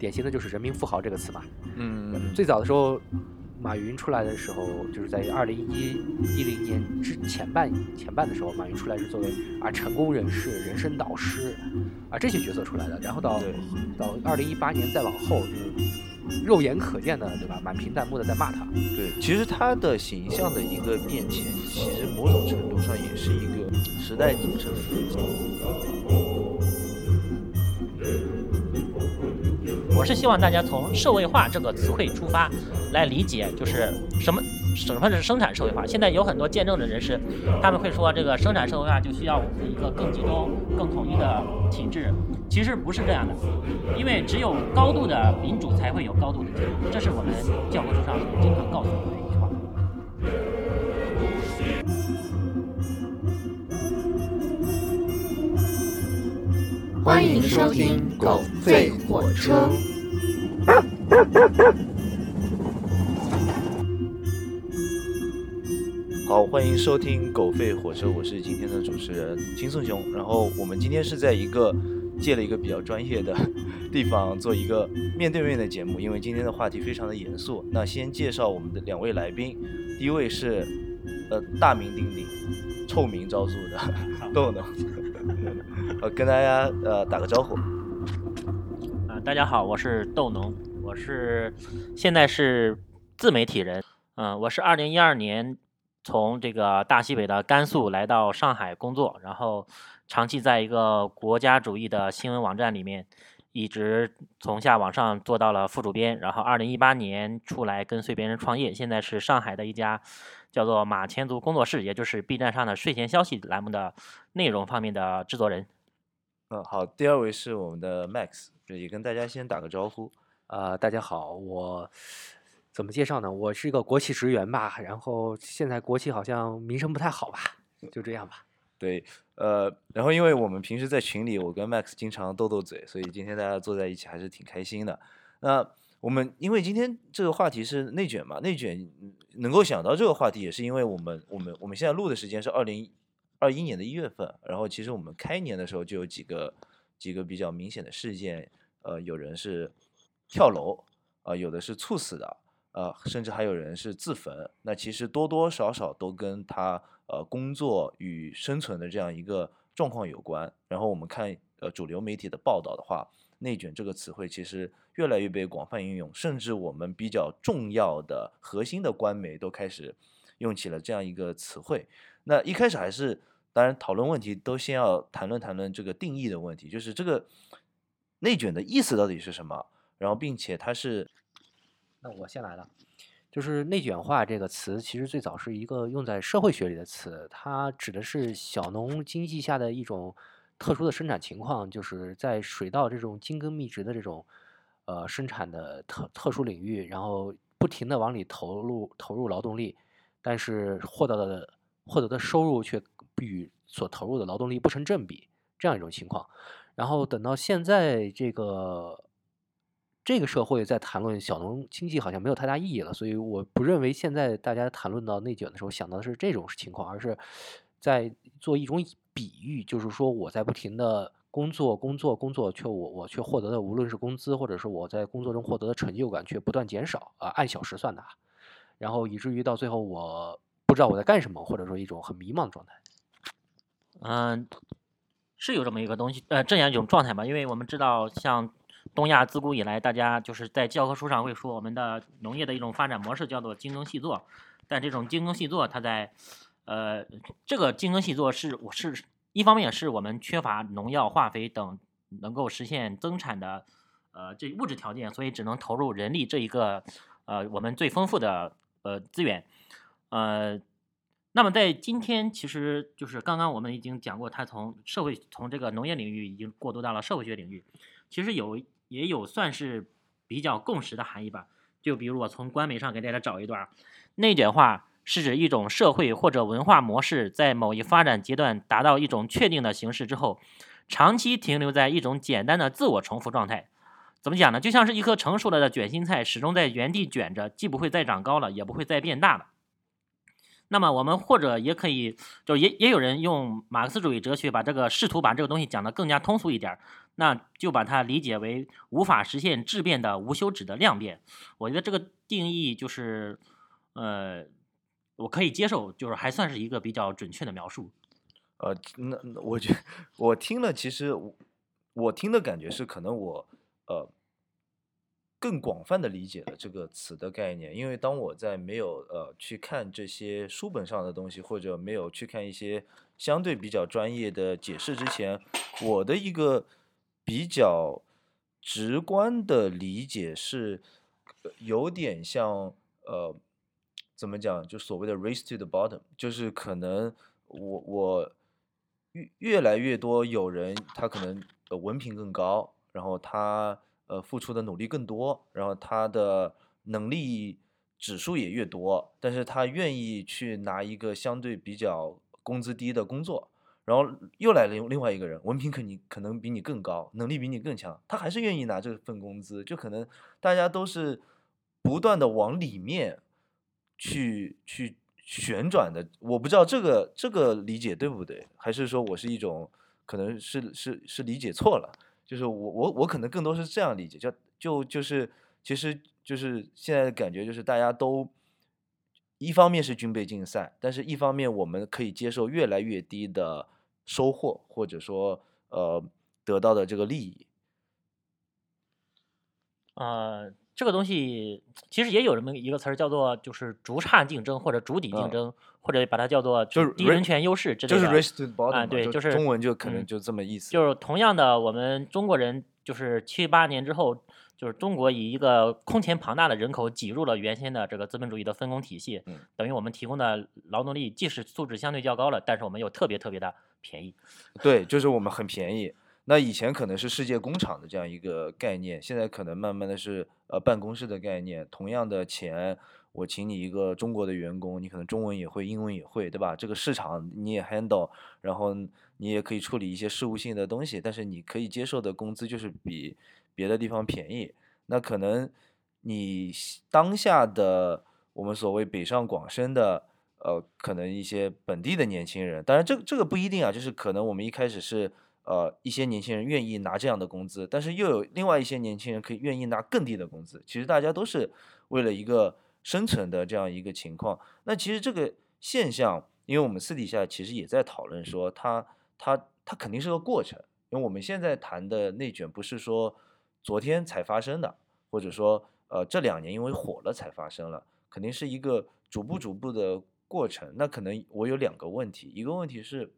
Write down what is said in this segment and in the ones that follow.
典型的就是人民富豪这个词嘛。嗯，最早的时候，马云出来的时候，就是在二零一一零年之前半前半的时候，马云出来是作为啊成功人士、人生导师啊这些角色出来的。然后到到二零一八年再往后，就是肉眼可见的，对吧？满屏弹幕的在骂他。对，其实他的形象的一个变迁，其实某种程度上也是一个时代精神我是希望大家从社会化这个词汇出发，来理解就是什么什么是生产社会化。现在有很多见证的人士，他们会说这个生产社会化就需要我们的一个更集中、更统一的体制。其实不是这样的，因为只有高度的民主才会有高度的自由，这是我们教科书上经常告诉我们的一句话。欢迎收听《狗吠火车》。好，欢迎收听《狗吠火车》，我是今天的主持人金颂雄。然后我们今天是在一个借了一个比较专业的地方做一个面对面的节目，因为今天的话题非常的严肃。那先介绍我们的两位来宾，第一位是呃大名鼎鼎、臭名昭著的 豆豆，呃跟大家呃打个招呼。啊、大家好，我是豆农，我是现在是自媒体人。嗯、我是二零一二年从这个大西北的甘肃来到上海工作，然后长期在一个国家主义的新闻网站里面，一直从下往上做到了副主编。然后二零一八年出来跟随别人创业，现在是上海的一家叫做马前卒工作室，也就是 B 站上的睡前消息栏目的内容方面的制作人。嗯，好，第二位是我们的 Max，也跟大家先打个招呼。呃，大家好，我怎么介绍呢？我是一个国企职员吧，然后现在国企好像名声不太好吧，就这样吧。对，呃，然后因为我们平时在群里，我跟 Max 经常斗斗嘴，所以今天大家坐在一起还是挺开心的。那我们因为今天这个话题是内卷嘛，内卷能够想到这个话题，也是因为我们我们我们现在录的时间是二零二一年的一月份，然后其实我们开年的时候就有几个几个比较明显的事件，呃，有人是跳楼，啊、有的是猝死的，呃，甚至还有人是自焚。那其实多多少少都跟他呃工作与生存的这样一个状况有关。然后我们看呃主流媒体的报道的话，内卷这个词汇其实越来越被广泛应用，甚至我们比较重要的核心的官媒都开始用起了这样一个词汇。那一开始还是当然讨论问题都先要谈论谈论这个定义的问题，就是这个内卷的意思到底是什么？然后并且它是那我先来了，就是内卷化这个词，其实最早是一个用在社会学里的词，它指的是小农经济下的一种特殊的生产情况，就是在水稻这种精耕密植的这种呃生产的特特殊领域，然后不停的往里投入投入劳动力，但是获得的获得的收入却不与所投入的劳动力不成正比，这样一种情况。然后等到现在这个这个社会在谈论小农经济好像没有太大意义了，所以我不认为现在大家谈论到内卷的时候想到的是这种情况，而是在做一种比喻，就是说我在不停的工作、工作、工作，却我我却获得的无论是工资，或者是我在工作中获得的成就感却不断减少啊，按小时算的啊，然后以至于到最后我不知道我在干什么，或者说一种很迷茫的状态。嗯，是有这么一个东西，呃，这样一种状态吧。因为我们知道，像东亚自古以来，大家就是在教科书上会说，我们的农业的一种发展模式叫做精耕细作。但这种精耕细作，它在呃，这个精耕细作是我是一方面是我们缺乏农药、化肥等能够实现增产的呃这物质条件，所以只能投入人力这一个呃我们最丰富的呃资源，呃。那么在今天，其实就是刚刚我们已经讲过，它从社会从这个农业领域已经过渡到了社会学领域，其实有也有算是比较共识的含义吧。就比如我从官媒上给大家找一段儿，内卷化是指一种社会或者文化模式在某一发展阶段达到一种确定的形式之后，长期停留在一种简单的自我重复状态。怎么讲呢？就像是一颗成熟了的卷心菜，始终在原地卷着，既不会再长高了，也不会再变大了。那么我们或者也可以，就也也有人用马克思主义哲学把这个试图把这个东西讲得更加通俗一点儿。那就把它理解为无法实现质变的无休止的量变。我觉得这个定义就是，呃，我可以接受，就是还算是一个比较准确的描述。呃，那我觉我听了，其实我我听的感觉是，可能我呃更广泛的理解了这个词的概念，因为当我在没有呃去看这些书本上的东西，或者没有去看一些相对比较专业的解释之前，我的一个比较直观的理解是，有点像呃怎么讲，就所谓的 race to the bottom，就是可能我我越越来越多有人他可能呃文凭更高，然后他呃付出的努力更多，然后他的能力指数也越多，但是他愿意去拿一个相对比较工资低的工作，然后又来了另外一个人，文凭可你可能比你更高，能力比你更强，他还是愿意拿这份工资，就可能大家都是不断的往里面去去旋转的。我不知道这个这个理解对不对，还是说我是一种可能是是是理解错了，就是我我我可能更多是这样理解，就就就是其实就是现在的感觉就是大家都。一方面是军备竞赛，但是一方面我们可以接受越来越低的收获，或者说呃得到的这个利益。呃，这个东西其实也有这么一个词儿，叫做就是逐差竞争或者逐底竞嗯争，或者把它叫做就是低人权优势之类的。就是 race to the bottom，嘛就对就是中文就可能嗯就这么意思。就是同样的，我们中国人就是七八年之后，就是中国以一个空前庞大的人口挤入了原先的这个资本主义的分工体系，嗯等于我们提供的劳动力即使素质相对较高了，但是我们又特别特别的便宜。对，就是我们很便宜。那以前可能是世界工厂的这样一个概念，现在可能慢慢的是呃办公室的概念。同样的钱，我请你一个中国的员工，你可能中文也会，英文也会，对吧？这个市场你也 handle，然后你也可以处理一些事务性的东西，但是你可以接受的工资就是比别的地方便宜。那可能你当下的我们所谓北上广深的呃，可能一些本地的年轻人，当然这这个不一定啊，就是可能我们一开始是呃一些年轻人愿意拿这样的工资，但是又有另外一些年轻人可以愿意拿更低的工资。其实大家都是为了一个生存的这样一个情况。那其实这个现象，因为我们私底下其实也在讨论说它，它它肯定是个过程，因为我们现在谈的内卷不是说昨天才发生的，或者说呃这两年因为火了才发生了，肯定是一个逐步逐步的过程。那可能我有两个问题，一个问题是，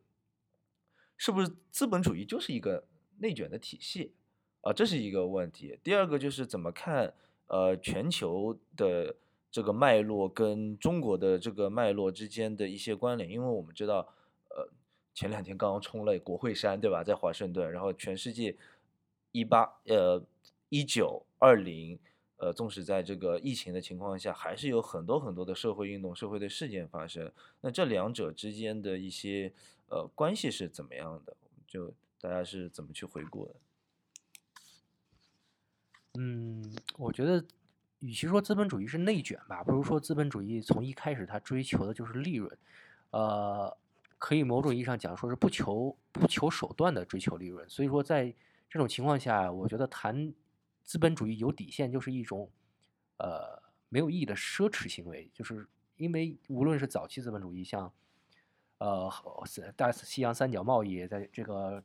是不是资本主义就是一个内卷的体系啊？这是一个问题。第二个就是怎么看呃全球的这个脉络跟中国的这个脉络之间的一些关联，因为我们知道呃前两天刚刚冲了国会山，对吧？在华盛顿，然后全世界一八呃一九二零。呃，纵使在这个疫情的情况下，还是有很多很多的社会运动、社会的事件发生。那这两者之间的一些呃关系是怎么样的？就大家是怎么去回顾的？嗯，我觉得与其说资本主义是内卷吧，不如说资本主义从一开始它追求的就是利润，呃，可以某种意义上讲说是不求不求手段的追求利润。所以说在这种情况下，我觉得谈资本主义有底线就是一种呃没有意义的奢侈行为，就是因为无论是早期资本主义，像呃大西洋三角贸易，在这个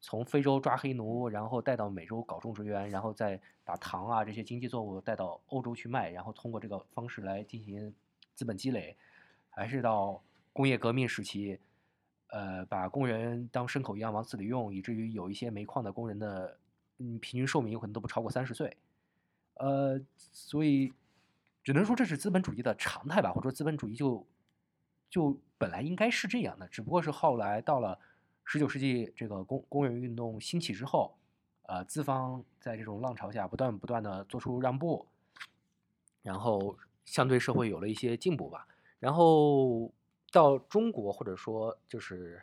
从非洲抓黑奴，然后带到美洲搞种植园，然后再把糖啊这些经济作物带到欧洲去卖，然后通过这个方式来进行资本积累，还是到工业革命时期，呃，把工人当牲口一样往死里用，以至于有一些煤矿的工人的嗯平均寿命有可能都不超过三十岁，呃，所以只能说这是资本主义的常态吧，或者说资本主义就就本来应该是这样的，只不过是后来到了十九世纪这个工工人运动兴起之后，呃，资方在这种浪潮下不断不断的做出让步，然后相对社会有了一些进步吧。然后到中国或者说就是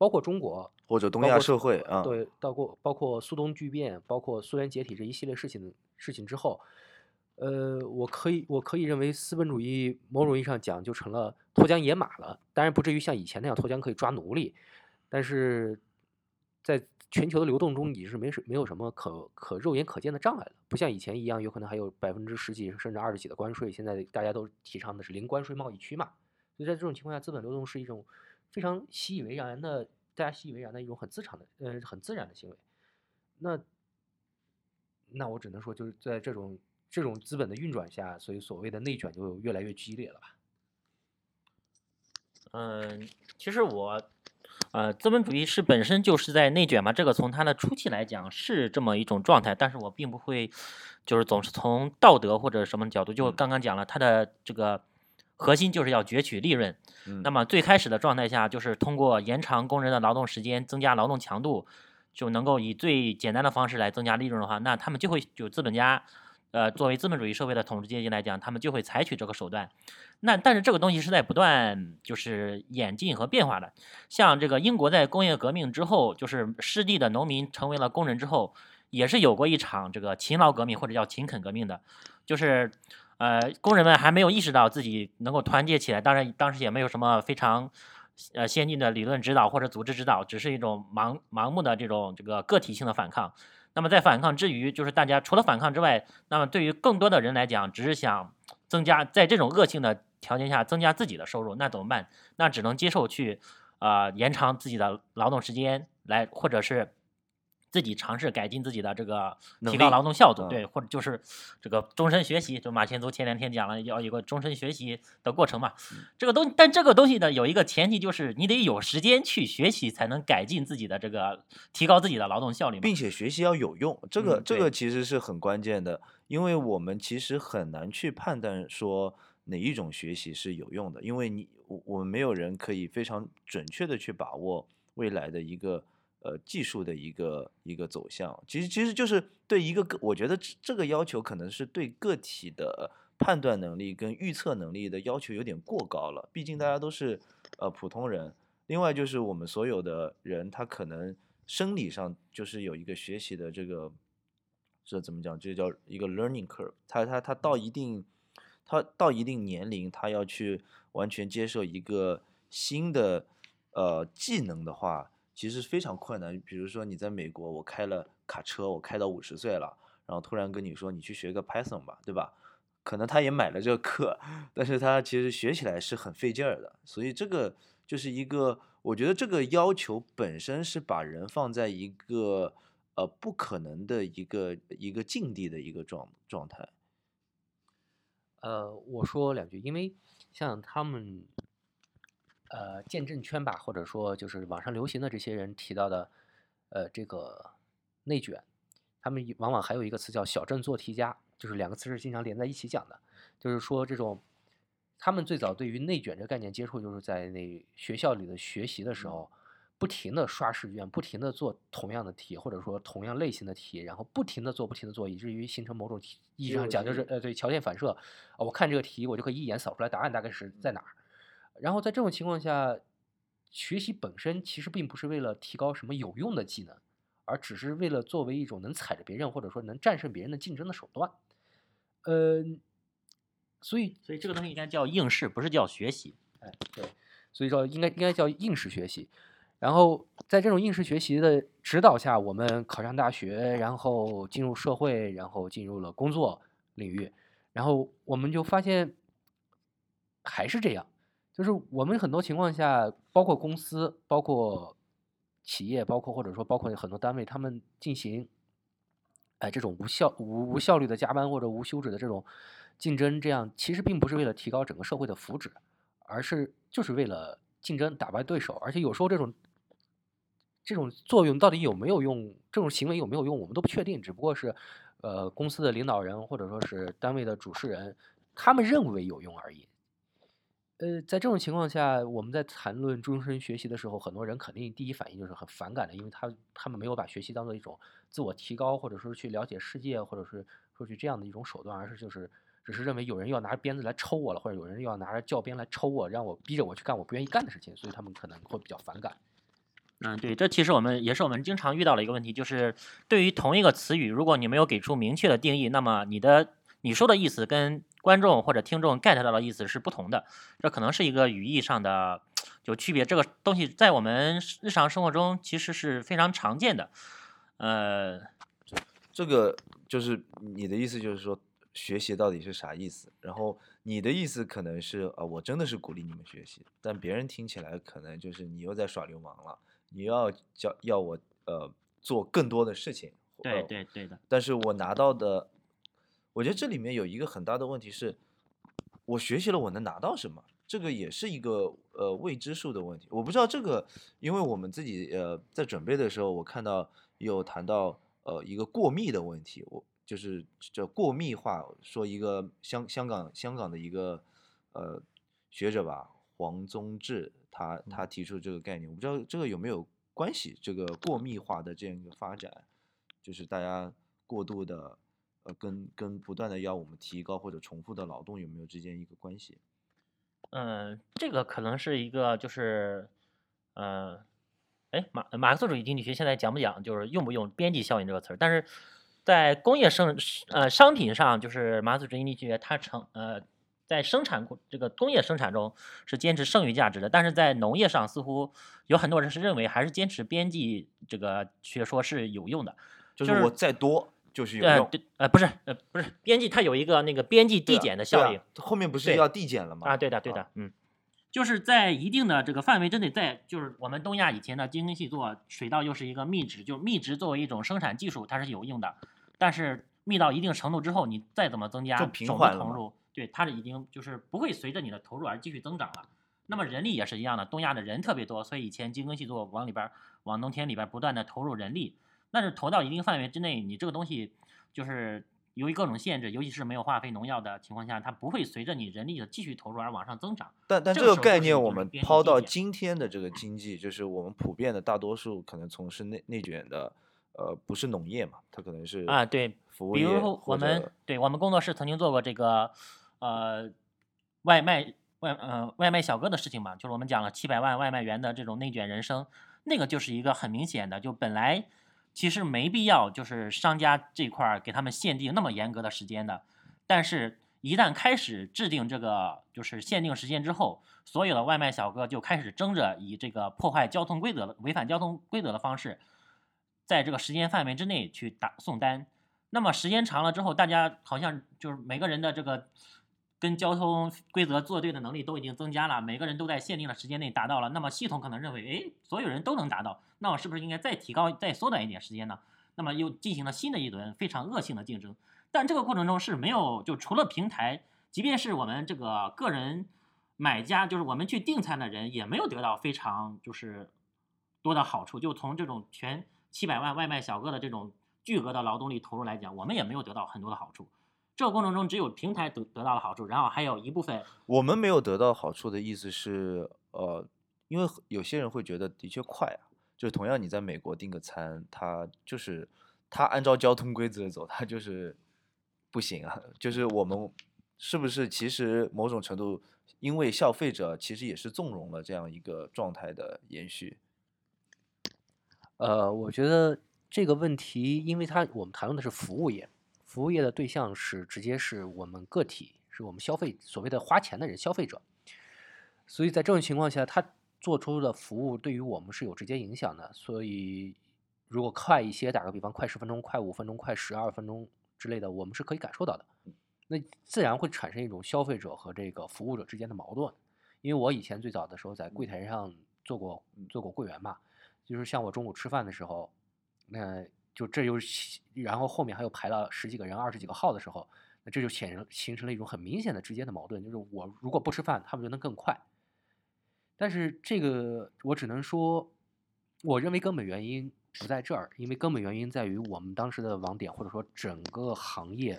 包括中国或者东亚社会啊，对，到过包括苏东剧变，包括苏联解体这一系列事情事情之后，呃，我可以我可以认为资本主义某种意义上讲就成了脱缰野马了。当然不至于像以前那样脱缰可以抓奴隶，但是在全球的流动中，你是没什没有什么可可肉眼可见的障碍了，不像以前一样，有可能还有百分之十几甚至二十几的关税。现在大家都提倡的是零关税贸易区嘛，所以在这种情况下，资本流动是一种非常习以为然的，大家习以为然的一种很自常的呃很自然的行为。那那我只能说，就是在这种这种资本的运转下，所以所谓的内卷就越来越激烈了吧。嗯，其实我，呃，资本主义是本身就是在内卷嘛，这个从它的初期来讲是这么一种状态，但是我并不会，就是总是从道德或者什么角度，就嗯刚刚讲了，它的这个核心就是要攫取利润。嗯那么最开始的状态下，就是通过延长工人的劳动时间，增加劳动强度，就能够以最简单的方式来增加利润的话，那他们就会就资本家，呃，作为资本主义社会的统治阶级来讲，他们就会采取这个手段。那但是这个东西是在不断就是演进和变化的。像这个英国在工业革命之后，就是失地的农民成为了工人之后，也是有过一场这个勤劳革命或者叫勤恳革命的，就是呃工人们还没有意识到自己能够团结起来，当然当时也没有什么非常呃先进的理论指导或者组织指导，只是一种盲盲目的这种这个个体性的反抗。那么在反抗之余，就是大家除了反抗之外，那么对于更多的人来讲，只是想增加在这种恶性的条件下增加自己的收入，那怎么办？那只能接受去呃延长自己的劳动时间，来或者是自己尝试改进自己的这个提高劳动效率，嗯对，或者就是这个终身学习，就马前卒前两天讲了要有个终身学习的过程嘛。这个东，但这个东西呢有一个前提，就是你得有时间去学习，才能改进自己的这个提高自己的劳动效率。并且学习要有用，这个、嗯这个其实是很关键的，因为我们其实很难去判断说哪一种学习是有用的，因为你我我们没有人可以非常准确的去把握未来的一个呃技术的一个一个走向。其实其实就是对一个个，我觉得这这个要求可能是对个体的判断能力跟预测能力的要求有点过高了，毕竟大家都是呃普通人。另外就是我们所有的人，他可能生理上就是有一个学习的这个，这怎么讲？这叫一个 learning curve。他他他到一定，他到一定年龄，他要去完全接受一个新的呃技能的话，其实非常困难。比如说你在美国，我开了卡车，我开到五十岁了，然后突然跟你说你去学个 Python 吧，对吧？可能他也买了这个课，但是他其实学起来是很费劲儿的，所以这个就是一个，我觉得这个要求本身是把人放在一个呃不可能的一个一个境地的一个状状态。呃，我说两句，因为像他们，呃，见证圈吧，或者说就是网上流行的这些人提到的，呃，这个内卷，他们往往还有一个词叫“小镇做题家”，就是两个词是经常连在一起讲的，就是说这种，他们最早对于内卷这个概念接触，就是在那学校里的学习的时候，不停的刷试卷，不停的做同样的题，或者说同样类型的题，然后不停的做，不停的做，以至于形成某种意义上讲就是呃对条件反射，呃我看这个题我就可以一眼扫出来答案大概是在哪儿。然后在这种情况下，学习本身其实并不是为了提高什么有用的技能，而只是为了作为一种能踩着别人或者说能战胜别人的竞争的手段。嗯、所以所以这个东西应该叫应试，不是叫学习。哎，对，所以说应该应该叫应试学习。然后在这种应试学习的指导下，我们考上大学，然后进入社会，然后进入了工作领域，然后我们就发现还是这样，就是我们很多情况下，包括公司，包括企业，包括或者说包括很多单位，他们进行哎这种无效无无效率的加班或者无休止的这种竞争，这样其实并不是为了提高整个社会的福祉，而是就是为了竞争打败对手，而且有时候这种这种作用到底有没有用，这种行为有没有用，我们都不确定，只不过是呃公司的领导人或者说是单位的主事人，他们认为有用而已。呃，在这种情况下，我们在谈论终身学习的时候，很多人肯定第一反应就是很反感的，因为他他们没有把学习当做一种自我提高，或者说去了解世界，或者是说去这样的一种手段，而是就是只是认为有人要拿着鞭子来抽我了，或者有人要拿着教鞭来抽我，让我逼着我去干我不愿意干的事情，所以他们可能会比较反感。嗯，对，这其实我们也是我们经常遇到的一个问题，就是对于同一个词语，如果你没有给出明确的定义，那么你的你说的意思跟观众或者听众 get 到的意思是不同的，这可能是一个语义上的有区别。这个东西在我们日常生活中其实是非常常见的。呃，这个就是你的意思，就是说学习到底是啥意思？然后你的意思可能是啊，我真的是鼓励你们学习，但别人听起来可能就是你又在耍流氓了，你要叫要我呃做更多的事情。对呃对对的，但是我拿到的，我觉得这里面有一个很大的问题是，我学习了我能拿到什么？这个也是一个呃未知数的问题。我不知道这个，因为我们自己呃在准备的时候，我看到有谈到呃一个过密的问题，我就是叫过密化，说一个香香港香港的一个呃学者吧，黄宗智，他他提出这个概念，我不知道这个有没有关系，这个过密化的这样一个发展。就是大家过度的，呃，跟跟不断的要我们提高或者重复的劳动有没有之间一个关系？嗯、这个可能是一个就是，呃，哎，马马克思主义经济学现在讲不讲，就是用不用边际效应这个词儿？但是在工业生呃商品上，就是马克思主义经济学它成呃在生产过这个工业生产中是坚持剩余价值的，但是在农业上似乎有很多人是认为还是坚持边际这个学说是有用的。就是就是我再多就是有呃，用。对，呃，不是，呃，不是，边际它有一个那个边际递减的效应。后面不是要递减了吗？啊，对的，对的，嗯，就是在一定的这个范围之内，在就是我们东亚以前的精耕细作，水稻又是一个密植，就密植作为一种生产技术，它是有用的，但是密到一定程度之后，你再怎么增加就平种子缓投入，对，它是已经就是不会随着你的投入而继续增长了。那么人力也是一样的，东亚的人特别多，所以以前精耕细作往里边儿往农田里边儿不断的投入人力，但是投到一定范围之内，你这个东西就是由于各种限制，尤其是没有化肥、农药的情况下，它不会随着你人力的继续投入而往上增长。但但这这个概念我们抛到今天的这个经济，就是我们普遍的大多数可能从事内内卷的，呃，不是农业嘛，它可能是啊，对，服务业比如说我们对我们工作室曾经做过这个呃外卖外呃外卖小哥的事情嘛，就是我们讲了七百万外卖员的这种内卷人生，那个就是一个很明显的，就本来其实没必要就是商家这块儿给他们限定那么严格的时间的，但是一旦开始制定这个就是限定时间之后，所有的外卖小哥就开始争着以这个破坏交通规则、违反交通规则的方式，在这个时间范围之内去打送单。那么时间长了之后，大家好像就是每个人的这个跟交通规则作对的能力都已经增加了，每个人都在限定的时间内达到了。那么系统可能认为，哎，所有人都能达到，那我是不是应该再提高、再缩短一点时间呢？那么又进行了新的一轮非常恶性的竞争。但这个过程中是没有，就除了平台，即便是我们这个个人买家，就是我们去订餐的人，也没有得到非常就是多的好处。就从这种全七百万外卖小哥的这种巨额的劳动力投入来讲，我们也没有得到很多的好处。这个过程中只有平台得得到了好处，然后还有一部分我们没有得到好处的意思是，呃，因为有些人会觉得的确快啊，就是同样你在美国订个餐，它就是它按照交通规则走，它就是不行啊。就是我们是不是其实某种程度，因为消费者其实也是纵容了这样一个状态的延续。呃，我觉得这个问题，因为它我们谈论的是服务业，服务业的对象是直接是我们个体，是我们消费所谓的花钱的人，消费者。所以在这种情况下，他做出的服务对于我们是有直接影响的。所以如果快一些，打个比方，快十分钟、快五分钟、快十二分钟之类的，我们是可以感受到的。那自然会产生一种消费者和这个服务者之间的矛盾。因为我以前最早的时候在柜台上做过做过柜员嘛，就是像我中午吃饭的时候，那就这又，然后后面还有排了十几个人、二十几个号的时候，那这就显形成了一种很明显的直接的矛盾，就是我如果不吃饭，他们就能更快。但是这个我只能说，我认为根本原因不在这儿，因为根本原因在于我们当时的网点或者说整个行业，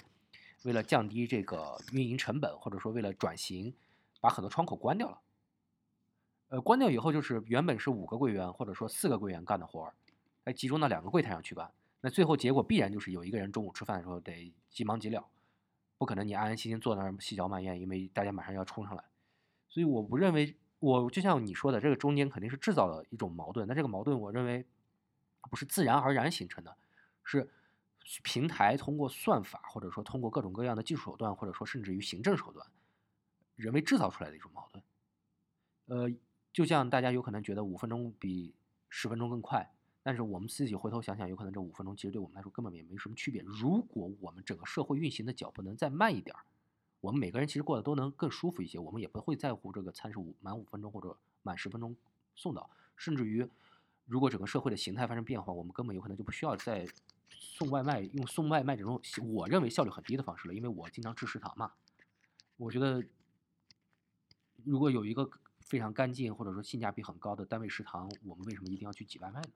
为了降低这个运营成本，或者说为了转型，把很多窗口关掉了。呃，关掉以后就是原本是五个柜员或者说四个柜员干的活儿，哎，集中到两个柜台上去干。那最后结果必然就是有一个人中午吃饭的时候得急忙急了，不可能你安安心心坐那儿细嚼慢咽，因为大家马上要冲上来。所以我不认为，我就像你说的，这个中间肯定是制造了一种矛盾。那这个矛盾，我认为不是自然而然形成的，是平台通过算法，或者说通过各种各样的技术手段，或者说甚至于行政手段，人为制造出来的一种矛盾。呃，就像大家有可能觉得五分钟比十分钟更快，但是我们自己回头想想，有可能这五分钟其实对我们来说根本也没什么区别。如果我们整个社会运行的脚步能再慢一点儿，我们每个人其实过得都能更舒服一些，我们也不会在乎这个餐是五满五分钟或者满十分钟送到，甚至于如果整个社会的形态发生变化，我们根本有可能就不需要再送外卖，用送外卖这种我认为效率很低的方式了，因为我经常吃食堂嘛。我觉得如果有一个非常干净或者说性价比很高的单位食堂，我们为什么一定要去挤外卖呢？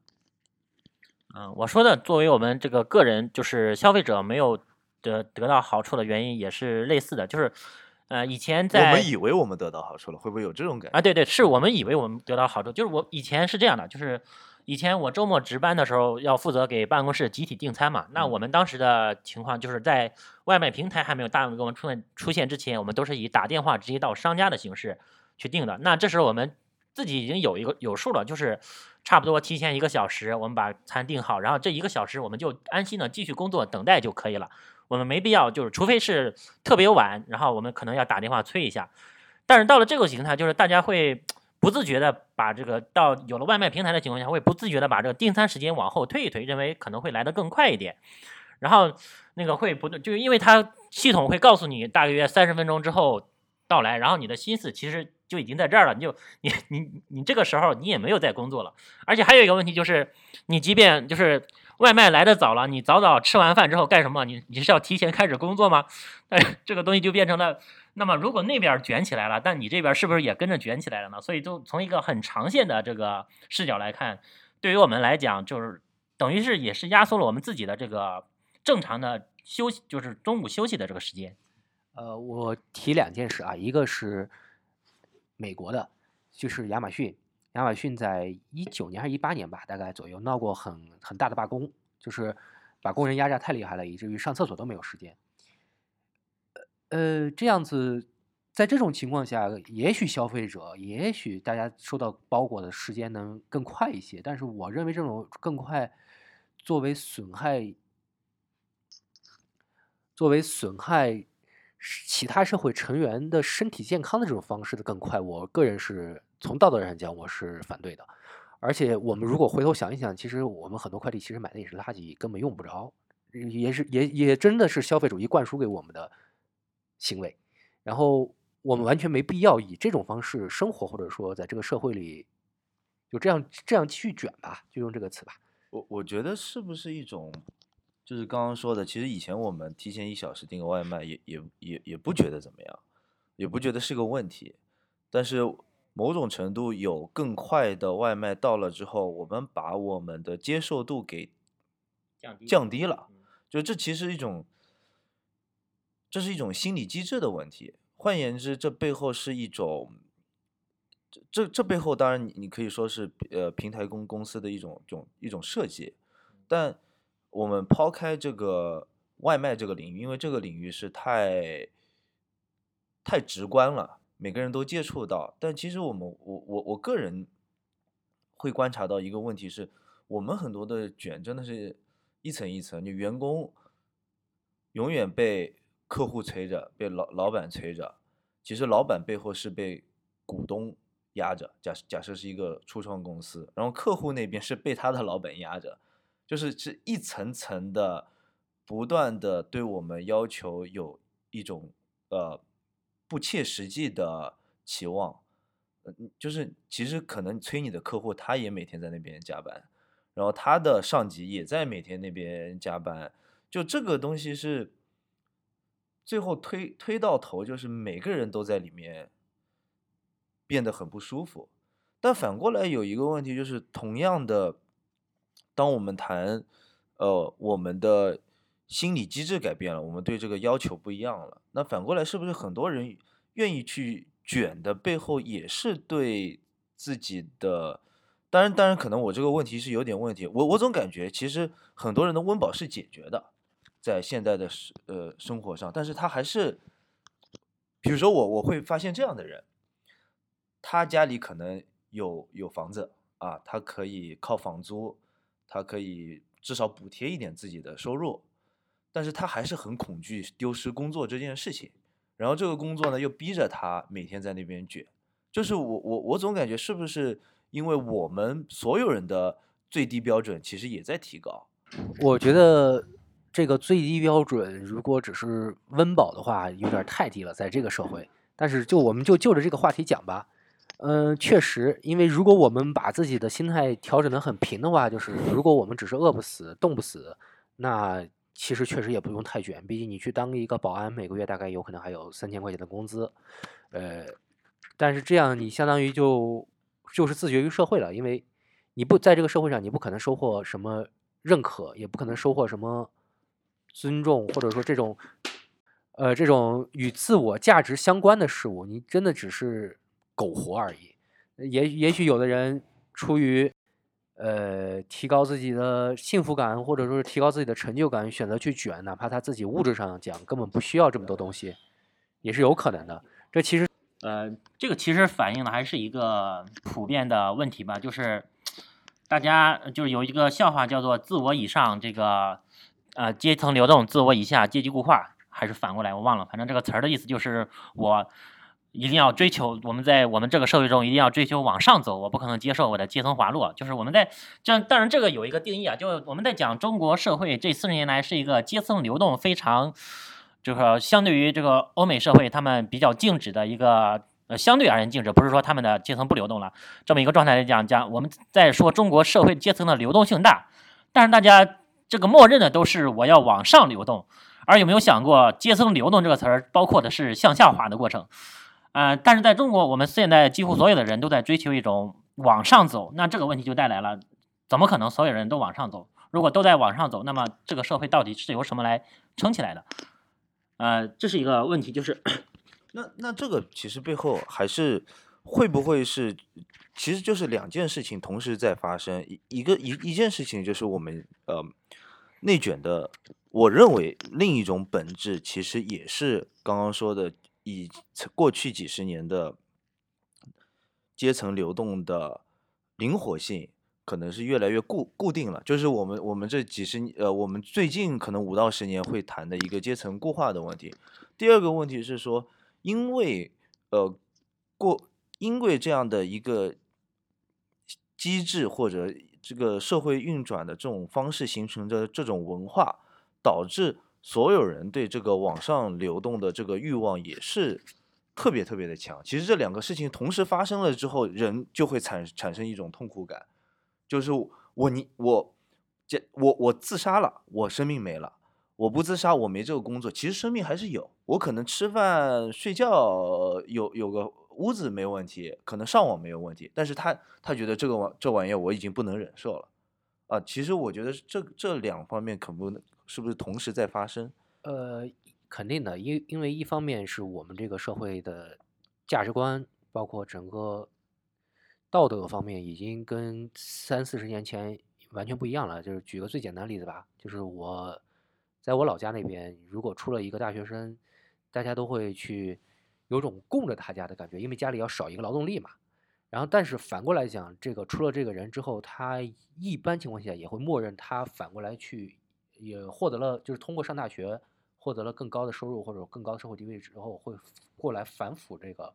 嗯，我说的作为我们这个个人，就是消费者没有得得到好处的原因也是类似的，就是呃以前在我们以为我们得到好处了，会不会有这种感觉？啊，对对，是我们以为我们得到好处，就是我以前是这样的，就是以前我周末值班的时候要负责给办公室集体订餐嘛，那嗯我们当时的情况就是在外卖平台还没有大量给我们出现出现之前，我们都是以打电话直接到商家的形式去订的。那这时候我们自己已经有一个有数了，就是差不多提前一个小时，我们把餐订好，然后这一个小时我们就安心的继续工作等待就可以了。我们没必要就是，除非是特别晚，然后我们可能要打电话催一下。但是到了这个形态，就是大家会不自觉的把这个到有了外卖平台的情况下，会不自觉的把这个订餐时间往后推一推，认为可能会来得更快一点。然后那个会不，就是因为它系统会告诉你大约三十分钟之后到来，然后你的心思其实就已经在这儿了，你就你你你这个时候你也没有在工作了。而且还有一个问题就是，你即便就是外卖来的早了，你早早吃完饭之后干什么？你你是要提前开始工作吗？但是这个东西就变成了，那么如果那边卷起来了，但你这边是不是也跟着卷起来了呢？所以就从一个很长线的这个视角来看，对于我们来讲，就是等于是也是压缩了我们自己的这个正常的休息，就是中午休息的这个时间。呃，我提两件事啊，一个是美国的，就是亚马逊。亚马逊在一九年还是一八年吧，大概左右闹过很很大的罢工，就是把工人压榨太厉害了，以至于上厕所都没有时间。呃，这样子，在这种情况下，也许消费者，也许大家收到包裹的时间能更快一些，但是我认为这种更快，作为损害作为损害其他社会成员的身体健康的这种方式的更快，我个人是从道德上讲我是反对的。而且我们如果回头想一想，其实我们很多快递其实买的也是垃圾，根本用不着，也是也也真的是消费主义灌输给我们的行为。然后我们完全没必要以这种方式生活，或者说在这个社会里就这样这样继续卷吧，就用这个词吧。我我觉得是不是一种，就是刚刚说的，其实以前我们提前一小时订个外卖也也也也不觉得怎么样，也不觉得是个问题，但是某种程度有更快的外卖到了之后，我们把我们的接受度给降低降低了，嗯。就这其实一种，这是一种心理机制的问题。换言之，这背后是一种，这这这背后当然你你可以说是呃平台公公司的一种种一种设计，但我们抛开这个外卖这个领域，因为这个领域是太太直观了，每个人都接触到。但其实我们我我我个人会观察到一个问题是，我们很多的卷真的是一层一层，你员工永远被客户催着，被老老板催着。其实老板背后是被股东压着，假假设是一个初创公司，然后客户那边是被他的老板压着，就是是一层层的，不断的对我们要求有一种呃不切实际的期望，呃，就是其实可能催你的客户他也每天在那边加班，然后他的上级也在每天那边加班，就这个东西是最后推推到头，就是每个人都在里面变得很不舒服。但反过来有一个问题，就是同样的，当我们谈呃我们的心理机制改变了，我们对这个要求不一样了，那反过来是不是很多人愿意去卷的背后，也是对自己的？当然，当然，可能我这个问题是有点问题。我我总感觉，其实很多人的温饱是解决的，在现在的呃生活上，但是他还是，比如说我我会发现这样的人，他家里可能有有房子啊，他可以靠房租，他可以至少补贴一点自己的收入，但是他还是很恐惧丢失工作这件事情。然后这个工作呢，又逼着他每天在那边卷，就是我我我总感觉是不是因为我们所有人的最低标准其实也在提高？我觉得这个最低标准如果只是温饱的话，有点太低了，在这个社会。但是就我们就就着这个话题讲吧。嗯，确实，因为如果我们把自己的心态调整得很平的话，就是如果我们只是饿不死、冻不死，那其实确实也不用太卷。毕竟你去当一个保安，每个月大概有可能还有三千块钱的工资，呃，但是这样你相当于就就是自绝于社会了，因为你不在这个社会上，你不可能收获什么认可，也不可能收获什么尊重，或者说这种呃这种与自我价值相关的事物，你真的只是苟活而已。也也许有的人出于呃提高自己的幸福感，或者说是提高自己的成就感，选择去卷，哪怕他自己物质上讲根本不需要这么多东西，也是有可能的。这其实呃，这个其实反映的还是一个普遍的问题吧，就是大家就是有一个笑话叫做“自我以上”这个呃阶层流动，自我以下阶级固化，还是反过来我忘了，反正这个词儿的意思就是我一定要追求我们在我们这个社会中一定要追求往上走，我不可能接受我的阶层滑落。就是我们在这样，当然这个有一个定义啊，就我们在讲中国社会这四十年来是一个阶层流动非常。就是相对于这个欧美社会，他们比较静止的一个呃，相对而言静止，不是说他们的阶层不流动了。这么一个状态来讲，讲我们在说中国社会阶层的流动性大，但是大家这个默认的都是我要往上流动，而有没有想过阶层流动这个词儿包括的是向下滑的过程？呃，但是在中国，我们现在几乎所有的人都在追求一种往上走，那这个问题就带来了，怎么可能所有人都往上走？如果都在往上走，那么这个社会到底是由什么来撑起来的？呃，这是一个问题，就是 那那这个其实背后还是会不会是，其实就是两件事情同时在发生。一一个一一件事情就是我们呃内卷的，我认为另一种本质其实也是刚刚说的，以过去几十年的阶层流动的灵活性。可能是越来越固固定了，就是我们我们这几十呃，我们最近可能五到十年会谈的一个阶层固化的问题。第二个问题是说，因为呃过因为这样的一个机制或者这个社会运转的这种方式形成的这种文化，导致所有人对这个往上流动的这个欲望也是特别特别的强。其实这两个事情同时发生了之后，人就会产产生一种痛苦感。就是我你我这我我自杀了，我生命没了；我不自杀，我没这个工作。其实生命还是有，我可能吃饭睡觉有有个屋子没问题，可能上网没有问题。但是他他觉得这个玩这玩意儿我已经不能忍受了啊。其实我觉得这这两方面可不能是不是同时在发生？呃，肯定的，因因为一方面是我们这个社会的价值观，包括整个。道德方面已经跟三四十年前完全不一样了。就是举个最简单的例子吧，就是我在我老家那边，如果出了一个大学生，大家都会去有种供着他家的感觉，因为家里要少一个劳动力嘛。然后，但是反过来讲，这个出了这个人之后，他一般情况下也会默认他反过来去也获得了，就是通过上大学获得了更高的收入或者更高的社会地位之后，会过来反哺这个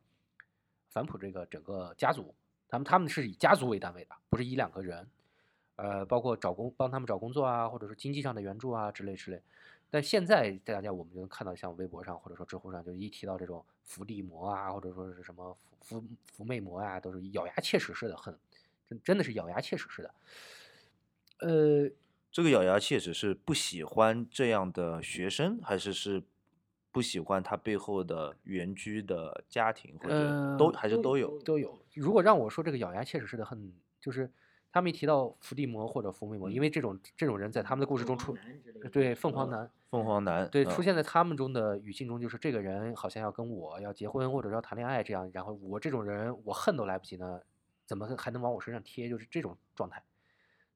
反哺这个整个家族。他们他们是以家族为单位的，不是一两个人，呃，包括找工帮他们找工作啊，或者说经济上的援助啊之类之类。但现在大家我们就能看到，像微博上或者说知乎上，就一提到这种伏地魔啊，或者说是什么伏伏伏媚魔啊，都是咬牙切齿似的很，真真的是咬牙切齿似的。呃，这个咬牙切齿是不喜欢这样的学生，还是是？不喜欢他背后的原居的家庭，或者都还是都有都有。如果让我说这个咬牙切齿似的恨，就是他们一提到伏地魔或者伏媚魔，因为这种这种人在他们的故事中出，对凤凰男，凤凰男，对出现在他们中的语境中，就是这个人好像要跟我要结婚或者要谈恋爱这样，然后我这种人我恨都来不及呢，怎么还能往我身上贴？就是这种状态。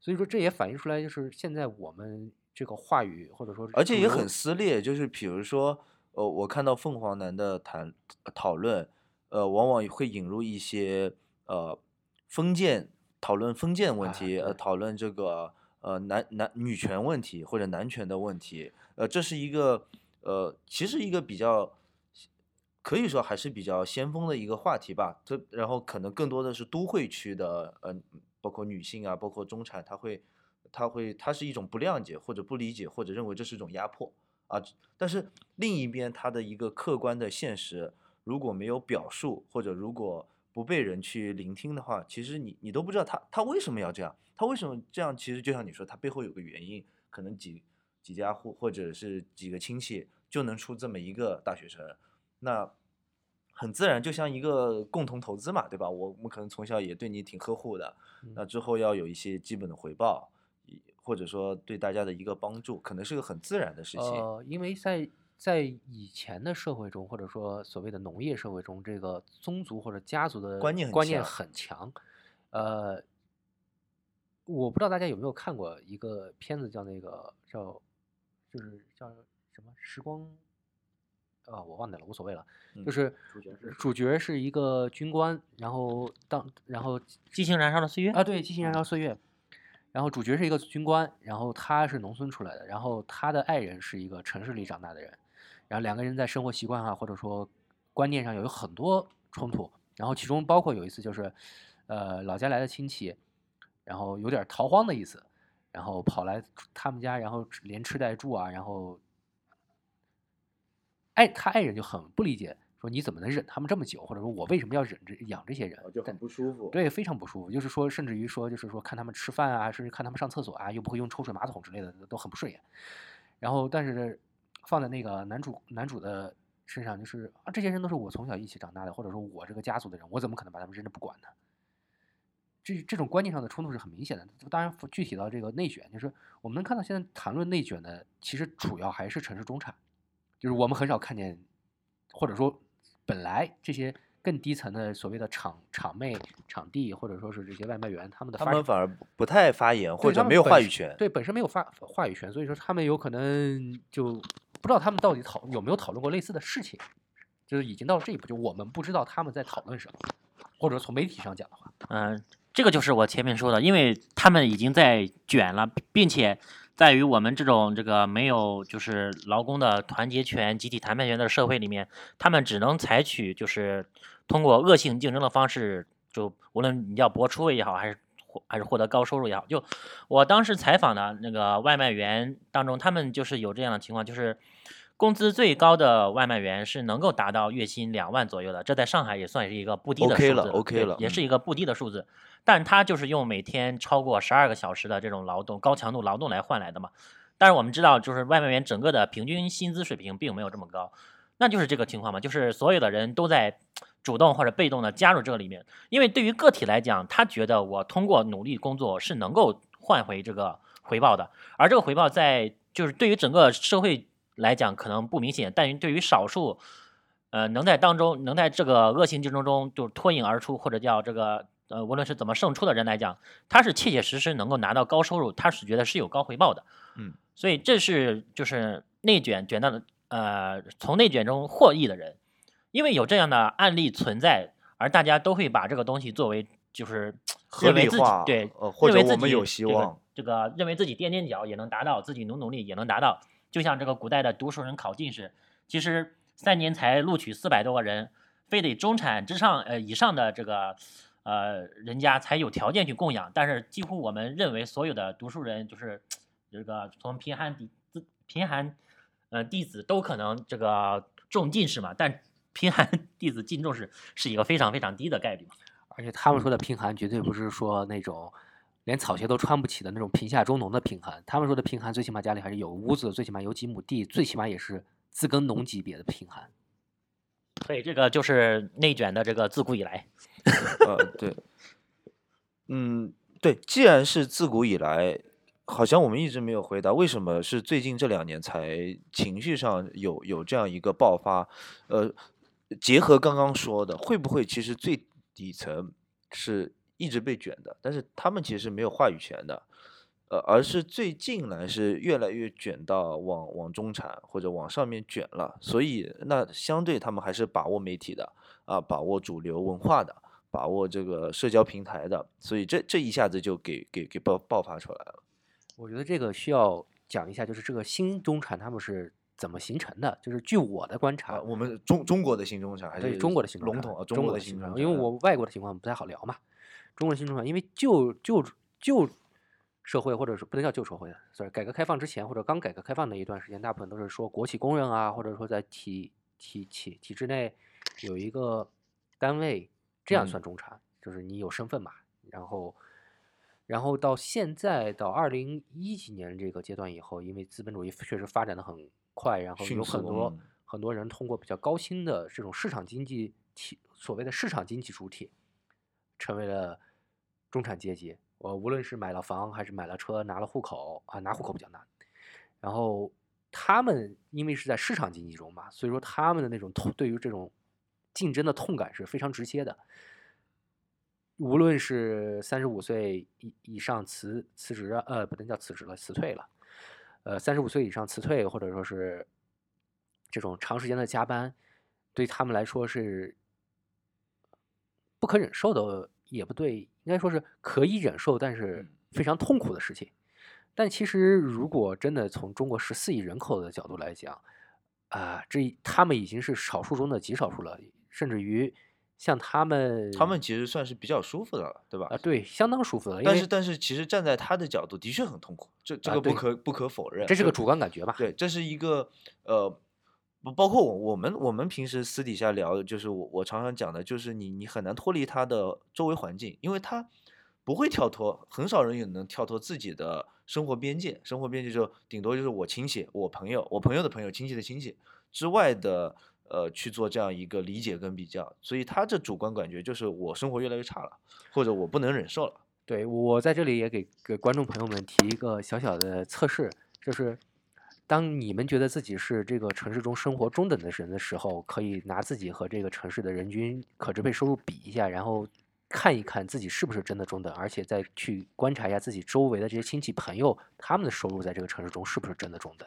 所以说这也反映出来，就是现在我们这个话语或者说，而且也很撕裂，就是比如说。呃，我看到凤凰男的谈讨论，呃，往往会引入一些呃封建讨论封建问题，呃，讨论这个呃男男女权问题或者男权的问题，呃，这是一个呃其实一个比较可以说还是比较先锋的一个话题吧。这然后可能更多的是都会区的，嗯、包括女性啊，包括中产，他会，他会，他是一种不谅解或者不理解，或者认为这是一种压迫啊。但是另一边，他的一个客观的现实，如果没有表述，或者如果不被人去聆听的话，其实你你都不知道他他为什么要这样，他为什么这样？其实就像你说，他背后有个原因，可能几几家户或者是几个亲戚就能出这么一个大学生，那很自然就像一个共同投资嘛，对吧？我我们可能从小也对你挺呵护的，那之后要有一些基本的回报，或者说对大家的一个帮助，可能是个很自然的事情。呃，因为在在以前的社会中，或者说所谓的农业社会中，这个宗族或者家族的观念观念很强。呃，我不知道大家有没有看过一个片子，叫那个叫就是叫什么时光啊，我忘掉了，无所谓了。嗯就是主角是主角是一个军官，然后当然后激情燃烧的岁月啊，对，《激情燃烧岁月》。然后主角是一个军官，然后他是农村出来的，然后他的爱人是一个城市里长大的人，然后两个人在生活习惯啊，或者说观念上有很多冲突。然后其中包括有一次就是，呃，老家来的亲戚，然后有点逃荒的意思，然后跑来他们家，然后连吃带住啊，然后爱他爱人就很不理解，说你怎么能忍他们这么久，或者说我为什么要忍着养这些人？就很不舒服。对，非常不舒服。就是说，甚至于说，就是说，看他们吃饭啊，甚至看他们上厕所啊，又不会用抽水马桶之类的，都很不顺眼。然后，但是放在那个男主男主的身上，就是啊，这些人都是我从小一起长大的，或者说我这个家族的人，我怎么可能把他们扔着不管呢？这这种观念上的冲突是很明显的。当然，具体到这个内卷，就是我们能看到现在谈论内卷的，其实主要还是城市中产，就是我们很少看见，或者说本来这些更低层的所谓的场场妹、场地，或者说是这些外卖员，他们的发展他们反而不太发言，或者没有话语权。对，本身没有发话语权，所以说他们有可能就不知道他们到底讨有没有讨论过类似的事情，就是已经到了这一步，就我们不知道他们在讨论什么，或者从媒体上讲的话，嗯、这个就是我前面说的，因为他们已经在卷了，并且在于我们这种这个没有就是劳工的团结权、集体谈判权的社会里面，他们只能采取就是通过恶性竞争的方式，就无论你要博出位也好，还是获还是获得高收入也好，就我当时采访的那个外卖员当中，他们就是有这样的情况，就是。工资最高的外卖员是能够达到月薪两万左右的，这在上海也算是一个不低的 OK 数字了，OK 了嗯也是一个不低的数字。但他就是用每天超过十二个小时的这种劳动、高强度劳动来换来的嘛。但是我们知道，就是外卖员整个的平均薪资水平并没有这么高，那就是这个情况嘛，就是所有的人都在主动或者被动的加入这个里面。因为对于个体来讲，他觉得我通过努力工作是能够换回这个回报的，而这个回报在就是对于整个社会来讲可能不明显，但对于少数。呃，能在当中，能在这个恶性竞争中就脱颖而出，或者叫这个呃，无论是怎么胜出的人来讲，他是切切实实能够拿到高收入，他是觉得是有高回报的。嗯，所以这是就是内卷卷到的呃，从内卷中获益的人，因为有这样的案例存在，而大家都会把这个东西作为就是 合认为自己理化对，呃或认为自己者我们有希这个望这个认为自己垫垫脚也能达到，自己努努力也能达到。就像这个古代的读书人考进士，其实三年才录取四百多个人，非得中产之上呃以上的这个呃人家才有条件去供养。但是几乎我们认为所有的读书人就是这个从贫寒底子贫寒呃弟子都可能这个中进士嘛，但贫寒弟子进中士是一个非常非常低的概率嘛。而且他们说的贫寒绝对不是说那种连草鞋都穿不起的那种贫下中农的贫寒，他们说的贫寒最起码家里还是有屋子，最起码有几亩地，最起码也是自耕农级别的贫寒。所以这个就是内卷的这个自古以来。呃，对，嗯，对，既然是自古以来，好像我们一直没有回答，为什么是最近这两年才情绪上有有这样一个爆发？呃，结合刚刚说的，会不会其实最底层是一直被卷的，但是他们其实是没有话语权的，呃，而是最近来是越来越卷到往往中产或者往上面卷了，所以那相对他们还是把握媒体的啊，把握主流文化的，把握这个社交平台的，所以这这一下子就给给给爆爆发出来了。我觉得这个需要讲一下，就是这个新中产他们是怎么形成的？就是据我的观察，啊，我们中中国的新中产还是对中国的新中产笼统啊，中国的中产，新中产，因为我外国的情况不太好聊嘛。中国的新中产，因为旧旧旧社会或者是不能叫旧社会，sorry，改革开放之前或者刚改革开放那一段时间，大部分都是说国企工人啊，或者说在体体体体制内有一个单位，这样嗯算中产，就是你有身份嘛。然后，然后到现在到二零一几年这个阶段以后，因为资本主义确实发展的很快，然后有很多嗯很多人通过比较高薪的这种市场经济体，所谓的市场经济主体，成为了中产阶级。我无论是买了房还是买了车，拿了户口啊，拿户口比较难。然后他们因为是在市场经济中嘛，所以说他们的那种痛，对于这种竞争的痛感是非常直接的。无论是三十五岁以以上辞辞职啊，呃，不能叫辞职了，辞退了，呃，三十五岁以上辞退，或者说是这种长时间的加班，对他们来说是不可忍受的，也不对，应该说是可以忍受，但是非常痛苦的事情。但其实，如果真的从中国十四亿人口的角度来讲，啊、这他们已经是少数中的极少数了，甚至于像他们，他们其实算是比较舒服的了，对吧？啊、对，相当舒服了，但是但是其实站在他的角度，的确很痛苦，这这个不可不可否认，这是个主观感觉吧？对，这是一个呃，不包括我我们我们平时私底下聊的，就是我我常常讲的，就是你你很难脱离他的周围环境，因为他不会跳脱，很少人也能跳脱自己的生活边界，生活边界就顶多就是我亲戚、我朋友、我朋友的朋友、亲戚的亲戚之外的。呃，去做这样一个理解跟比较，所以他这主观感觉就是我生活越来越差了，或者我不能忍受了。对，我在这里也给给观众朋友们提一个小小的测试，就是当你们觉得自己是这个城市中生活中等的人的时候，可以拿自己和这个城市的人均可支配收入比一下，然后看一看自己是不是真的中等，而且再去观察一下自己周围的这些亲戚朋友，他们的收入在这个城市中是不是真的中等。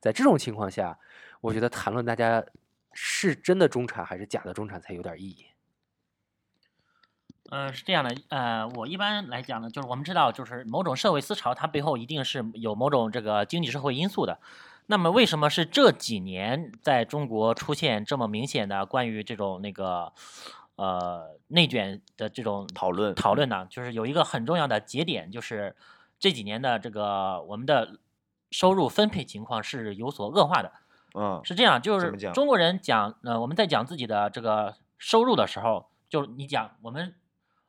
在这种情况下，我觉得谈论大家是真的中产还是假的中产才有点意义。呃，是这样的，呃，我一般来讲呢，就是我们知道，就是某种社会思潮，它背后一定是有某种这个经济社会因素的。那么，为什么是这几年在中国出现这么明显的关于这种那个呃内卷的这种讨论讨论呢？就是有一个很重要的节点，就是这几年的这个我们的收入分配情况是有所恶化的。嗯，是这样，就是中国人讲，呃，我们在讲自己的这个收入的时候，就是你讲我们，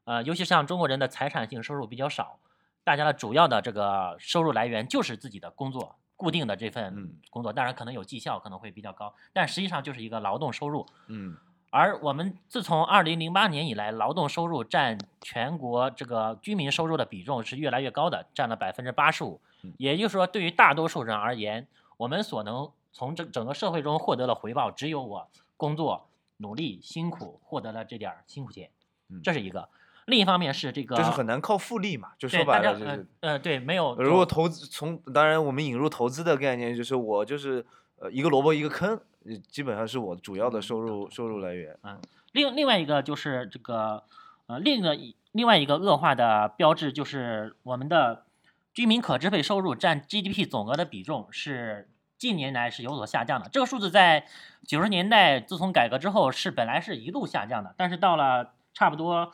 呃，尤其像中国人的财产性收入比较少，大家的主要的这个收入来源就是自己的工作，固定的这份嗯工作，当然可能有绩效可能会比较高，但实际上就是一个劳动收入。嗯而我们自从二零零八年以来，劳动收入占全国这个居民收入的比重是越来越高的，占了百分之八十五嗯。也就是说，对于大多数人而言，我们所能从整整个社会中获得了回报，只有我工作努力辛苦获得了这点儿辛苦钱嗯，这是一个。另一方面是这个，就是很难靠复利嘛，就说白了就是呃呃对没有如果投资从当然我们引入投资的概念，就是我就是呃一个萝卜一个坑，呃基本上是我主要的收入收入来源。嗯另另外一个就是这个，呃，另一个另外一个恶化的标志就是我们的居民可支配收入占 GDP 总额的比重是近年来是有所下降的。这个数字在九十年代自从改革之后是本来是一路下降的，但是到了差不多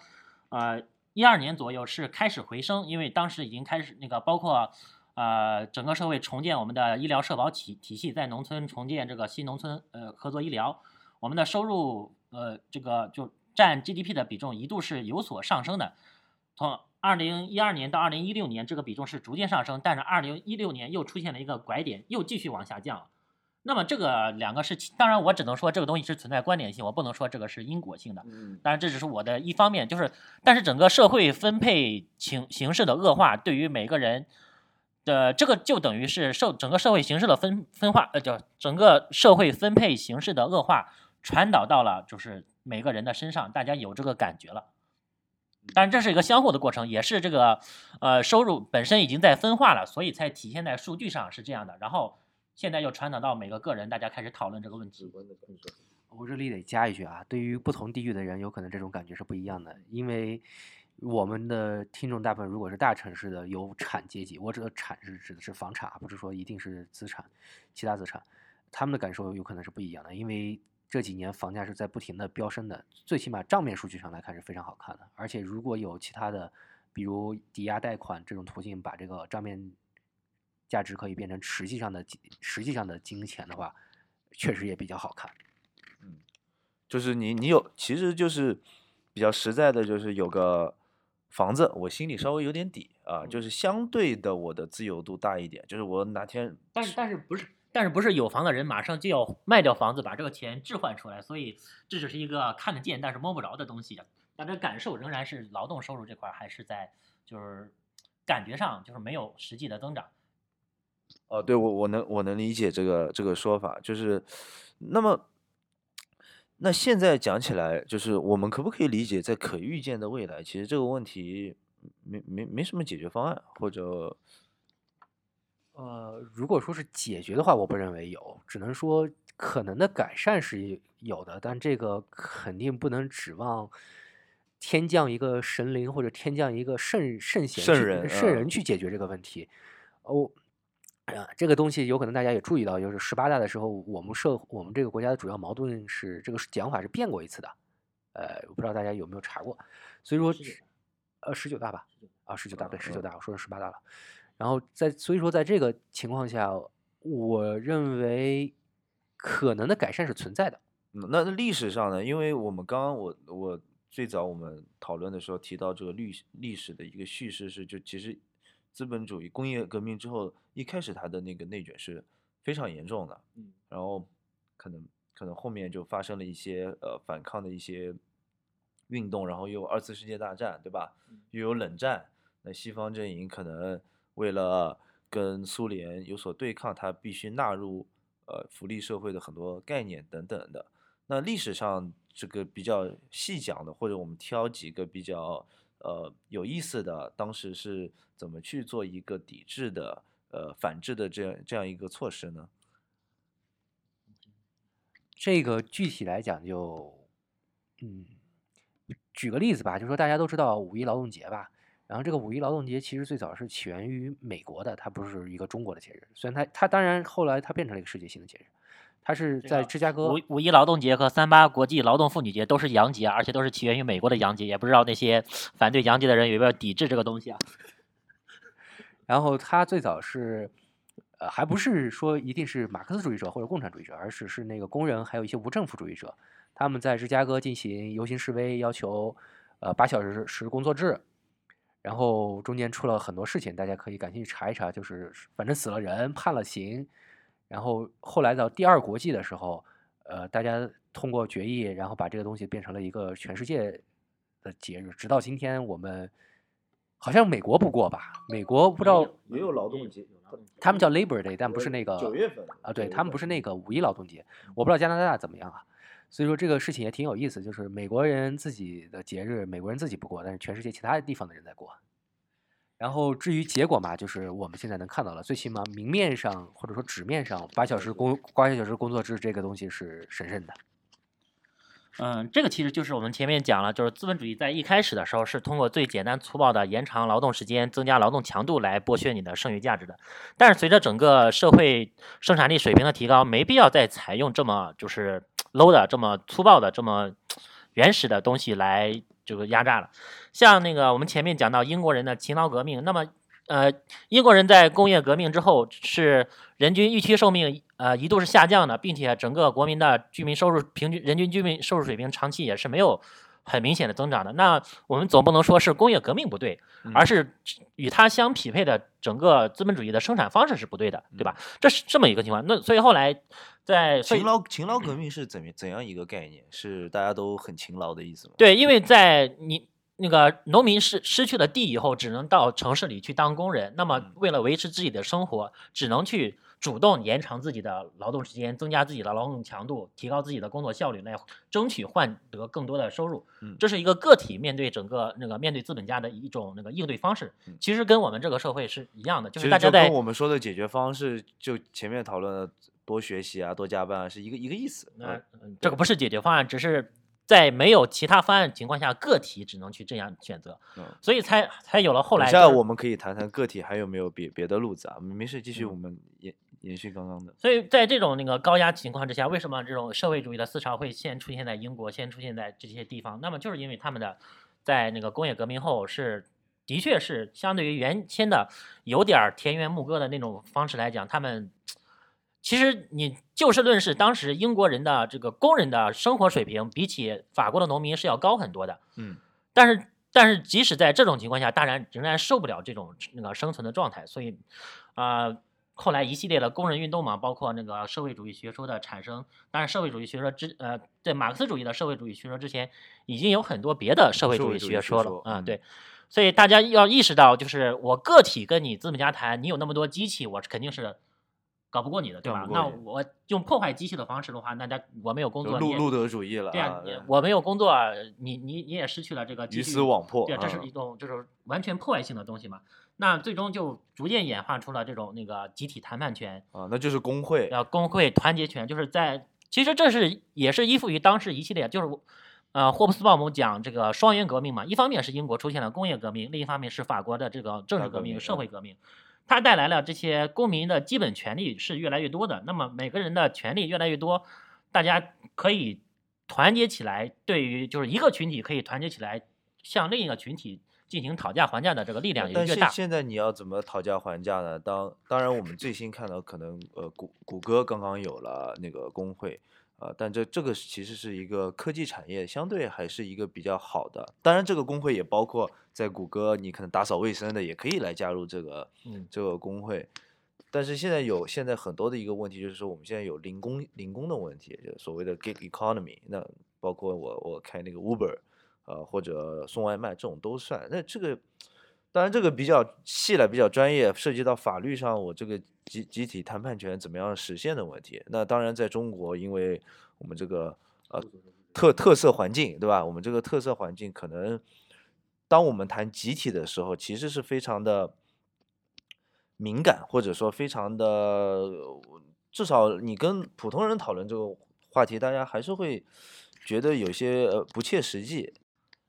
呃一二年左右是开始回升，因为当时已经开始那个包括。呃，整个社会重建我们的医疗社保体体系，在农村重建这个新农村呃合作医疗，我们的收入呃这个就占 GDP 的比重一度是有所上升的，从二零一二年到二零一六年这个比重是逐渐上升，但是二零一六年又出现了一个拐点，又继续往下降了。那么这个两个是其，当然我只能说这个东西是存在关联性，我不能说这个是因果性的。嗯当然这只是我的一方面，就是但是整个社会分配形形势的恶化，对于每个人的这个就等于是受整个社会形势的分分化，呃，叫整个社会分配形势的恶化传导到了就是每个人的身上，大家有这个感觉了。当然这是一个相互的过程，也是这个呃收入本身已经在分化了，所以才体现在数据上是这样的。然后现在又传导到每个个人，大家开始讨论这个问题。我这里得加一句啊，对于不同地域的人，有可能这种感觉是不一样的，因为我们的听众大部分如果是大城市的有产阶级，我指的产是指的是房产啊，不是说一定是资产，其他资产。他们的感受有可能是不一样的，因为这几年房价是在不停的飙升的，最起码账面数据上来看是非常好看的。而且如果有其他的，比如抵押贷款这种途径，把这个账面价值可以变成实际上的实际上的金钱的话，确实也比较好看。嗯就是你你有，其实就是比较实在的，就是有个房子，我心里稍微有点底啊，就是相对的我的自由度大一点，就是我哪天但是但是不是，但是不是有房的人马上就要卖掉房子，把这个钱置换出来，所以这只是一个看得见但是摸不着的东西。但这感受仍然是劳动收入这块还是在就是感觉上就是没有实际的增长。哦，对我我能我能理解这个这个说法，就是那么那现在讲起来，就是我们可不可以理解，在可预见的未来，其实这个问题没没没什么解决方案，或者呃，如果说是解决的话，我不认为有，只能说可能的改善是有的，但这个肯定不能指望天降一个神灵或者天降一个圣圣贤去圣人圣啊人去解决这个问题。哦，啊，这个东西有可能大家也注意到，就是十八大的时候，我们社我们这个国家的主要矛盾是这个讲法是变过一次的，呃，我不知道大家有没有查过，所以说呃十九大吧，啊十九大对十九嗯大，我说是十八大了。然后在所以说在这个情况下，我认为可能的改善是存在的。嗯那那历史上呢？因为我们刚刚我我最早我们讨论的时候提到这个历历史的一个叙事是，就其实资本主义工业革命之后，一开始它的那个内卷是非常严重的，嗯，然后可能可能后面就发生了一些呃反抗的一些运动，然后又有二次世界大战，对吧？又有冷战，那西方阵营可能为了跟苏联有所对抗，他必须纳入呃福利社会的很多概念等等的。那历史上这个比较细讲的，或者我们挑几个比较呃有意思的，当时是怎么去做一个抵制的呃反制的这样这样一个措施呢？这个具体来讲就，嗯，举个例子吧，就说大家都知道五一劳动节吧，然后这个五一劳动节其实最早是起源于美国的，它不是一个中国的节日，虽然它它当然后来它变成了一个世界性的节日，它是在芝加哥五五一劳动节和三八国际劳动妇女节都是洋节，而且都是起源于美国的洋节，也不知道那些反对洋节的人有没有抵制这个东西啊？然后他最早是，呃，还不是说一定是马克思主义者或者共产主义者，而是是那个工人还有一些无政府主义者，他们在芝加哥进行游行示威，要求呃八小时时工作制，然后中间出了很多事情，大家可以感兴趣查一查，就是反正死了人，判了刑，然后后来到第二国际的时候，呃，大家通过决议，然后把这个东西变成了一个全世界的节日，直到今天我们好像美国不过吧？美国不知道也有劳动节他们叫 Labor Day，但不是那个九月份啊，对他们不是那个五一劳动节，我不知道加拿大怎么样啊。所以说这个事情也挺有意思，就是美国人自己的节日，美国人自己不过，但是全世界其他地方的人在过。然后至于结果嘛，就是我们现在能看到了，最起码明面上或者说纸面上，八小时工八小时工作制这个东西是神圣的。嗯，这个其实就是我们前面讲了，就是资本主义在一开始的时候是通过最简单粗暴的延长劳动时间、增加劳动强度来剥削你的剩余价值的。但是随着整个社会生产力水平的提高，没必要再采用这么就是 low 的、这么粗暴的、这么原始的东西来这个压榨了。像那个我们前面讲到英国人的勤劳革命，那么呃，英国人在工业革命之后是人均预期寿命呃一度是下降的，并且整个国民的居民收入平均人均居民收入水平长期也是没有很明显的增长的。那我们总不能说是工业革命不对，而是与它相匹配的整个资本主义的生产方式是不对的，对吧？这是这么一个情况。那所以后来在勤劳勤劳革命是怎么怎样一个概念？是大家都很勤劳的意思吗？对，因为在你那个农民失失去了地以后，只能到城市里去当工人。那么嗯为了维持自己的生活，只能去主动延长自己的劳动时间，增加自己的劳动强度，提高自己的工作效率，来争取换得更多的收入。嗯这是一个个体面对整个那个面对资本家的一种那个应对方式嗯。其实跟我们这个社会是一样的，就是大家在跟我们说的解决方式，就前面讨论的多学习啊、多加班啊，是一个一个意思。那这个不是解决方案，只是在没有其他方案情况下，个体只能去这样选择，嗯所以才才有了后来等下就是我们可以谈谈个体还有没有别别的路子啊？没没事，继续，嗯我们延延续刚刚的。所以在这种那个高压情况之下，为什么这种社会主义的思潮会先出现在英国，先出现在这些地方？那么就是因为他们的在那个工业革命后是的确是相对于原先的有点儿田园牧歌的那种方式来讲，他们其实你就事论事，当时英国人的这个工人的生活水平比起法国的农民是要高很多的。嗯，但是但是即使在这种情况下，大然仍然受不了这种那个生存的状态，所以啊、呃后来一系列的工人运动嘛，包括那个社会主义学说的产生，当然社会主义学说之呃，在马克思主义的社会主义学说之前，已经有很多别的社会主义学学说了嗯对。所以大家要意识到，就是我个体跟你资本家谈，你有那么多机器，我肯定是搞不过你的，对吧？那我用破坏机器的方式的话，那家我没有工作，路路德主义了对呀、啊，你我没有工作，你你你也失去了这个鱼死网破。对，这是啊一种就是完全破坏性的东西嘛。那最终就逐渐演化出了这种那个集体谈判权，啊，那就是工会。啊工会团结权，就是在其实这是也是依附于当时一系列就是。呃，霍布斯鲍姆讲这个双元革命嘛，一方面是英国出现了工业革命，另一方面是法国的这个政治革命、社会革命，它带来了这些公民的基本权利是越来越多的。那么每个人的权利越来越多，大家可以团结起来，对于就是一个群体可以团结起来，向另一个群体进行讨价还价的这个力量也越大。现现在你要怎么讨价还价呢？当当然，我们最新看到可能呃谷谷歌刚刚有了那个工会啊、呃但这这个其实是一个科技产业，相对还是一个比较好的。当然，这个工会也包括在谷歌，你可能打扫卫生的也可以来加入这个嗯这个工会。但是现在有现在很多的一个问题就是说，我们现在有零工零工的问题，就是所谓的 gig economy。那包括我我开那个 Uber，呃或者送外卖这种都算。那这个当然这个比较细了，比较专业，涉及到法律上我这个集集体谈判权怎么样实现的问题。那当然在中国，因为我们这个呃特特色环境，对吧？我们这个特色环境可能，当我们谈集体的时候，其实是非常的敏感，或者说非常的，至少你跟普通人讨论这个话题，大家还是会觉得有些呃不切实际。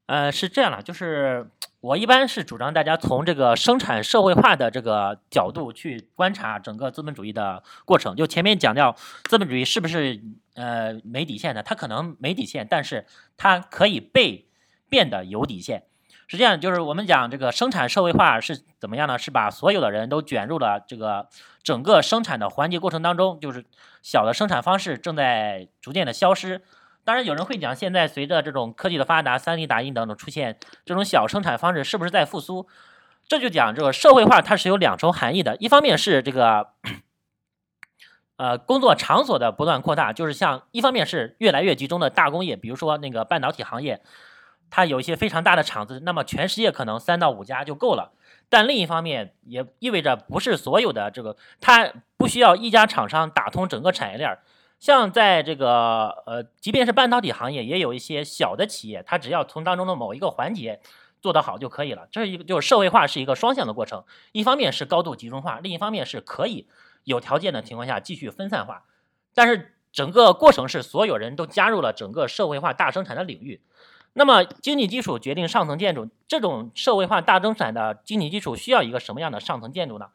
呃，是这样的，就是我一般是主张大家从这个生产社会化的这个角度去观察整个资本主义的过程。就前面讲到，资本主义是不是呃没底线的？它可能没底线，但是它可以被变得有底线。实际上，就是我们讲这个生产社会化是怎么样呢？是把所有的人都卷入了这个整个生产的环节过程当中，就是小的生产方式正在逐渐的消失。当然，有人会讲，现在随着这种科技的发达，3D 打印等等出现，这种小生产方式是不是在复苏？这就讲这个社会化，它是有两重含义的。一方面是这个，呃，工作场所的不断扩大，就是像一方面是越来越集中的大工业，比如说那个半导体行业，它有一些非常大的厂子，那么全世界可能三到五家就够了。但另一方面也意味着不是所有的这个，它不需要一家厂商打通整个产业链儿。像在这个呃，即便是半导体行业，也有一些小的企业，它只要从当中的某一个环节做得好就可以了。这是一个就是社会化是一个双向的过程，一方面是高度集中化，另一方面是可以有条件的情况下继续分散化。但是整个过程是所有人都加入了整个社会化大生产的领域。那么经济基础决定上层建筑，这种社会化大生产的经济基础需要一个什么样的上层建筑呢？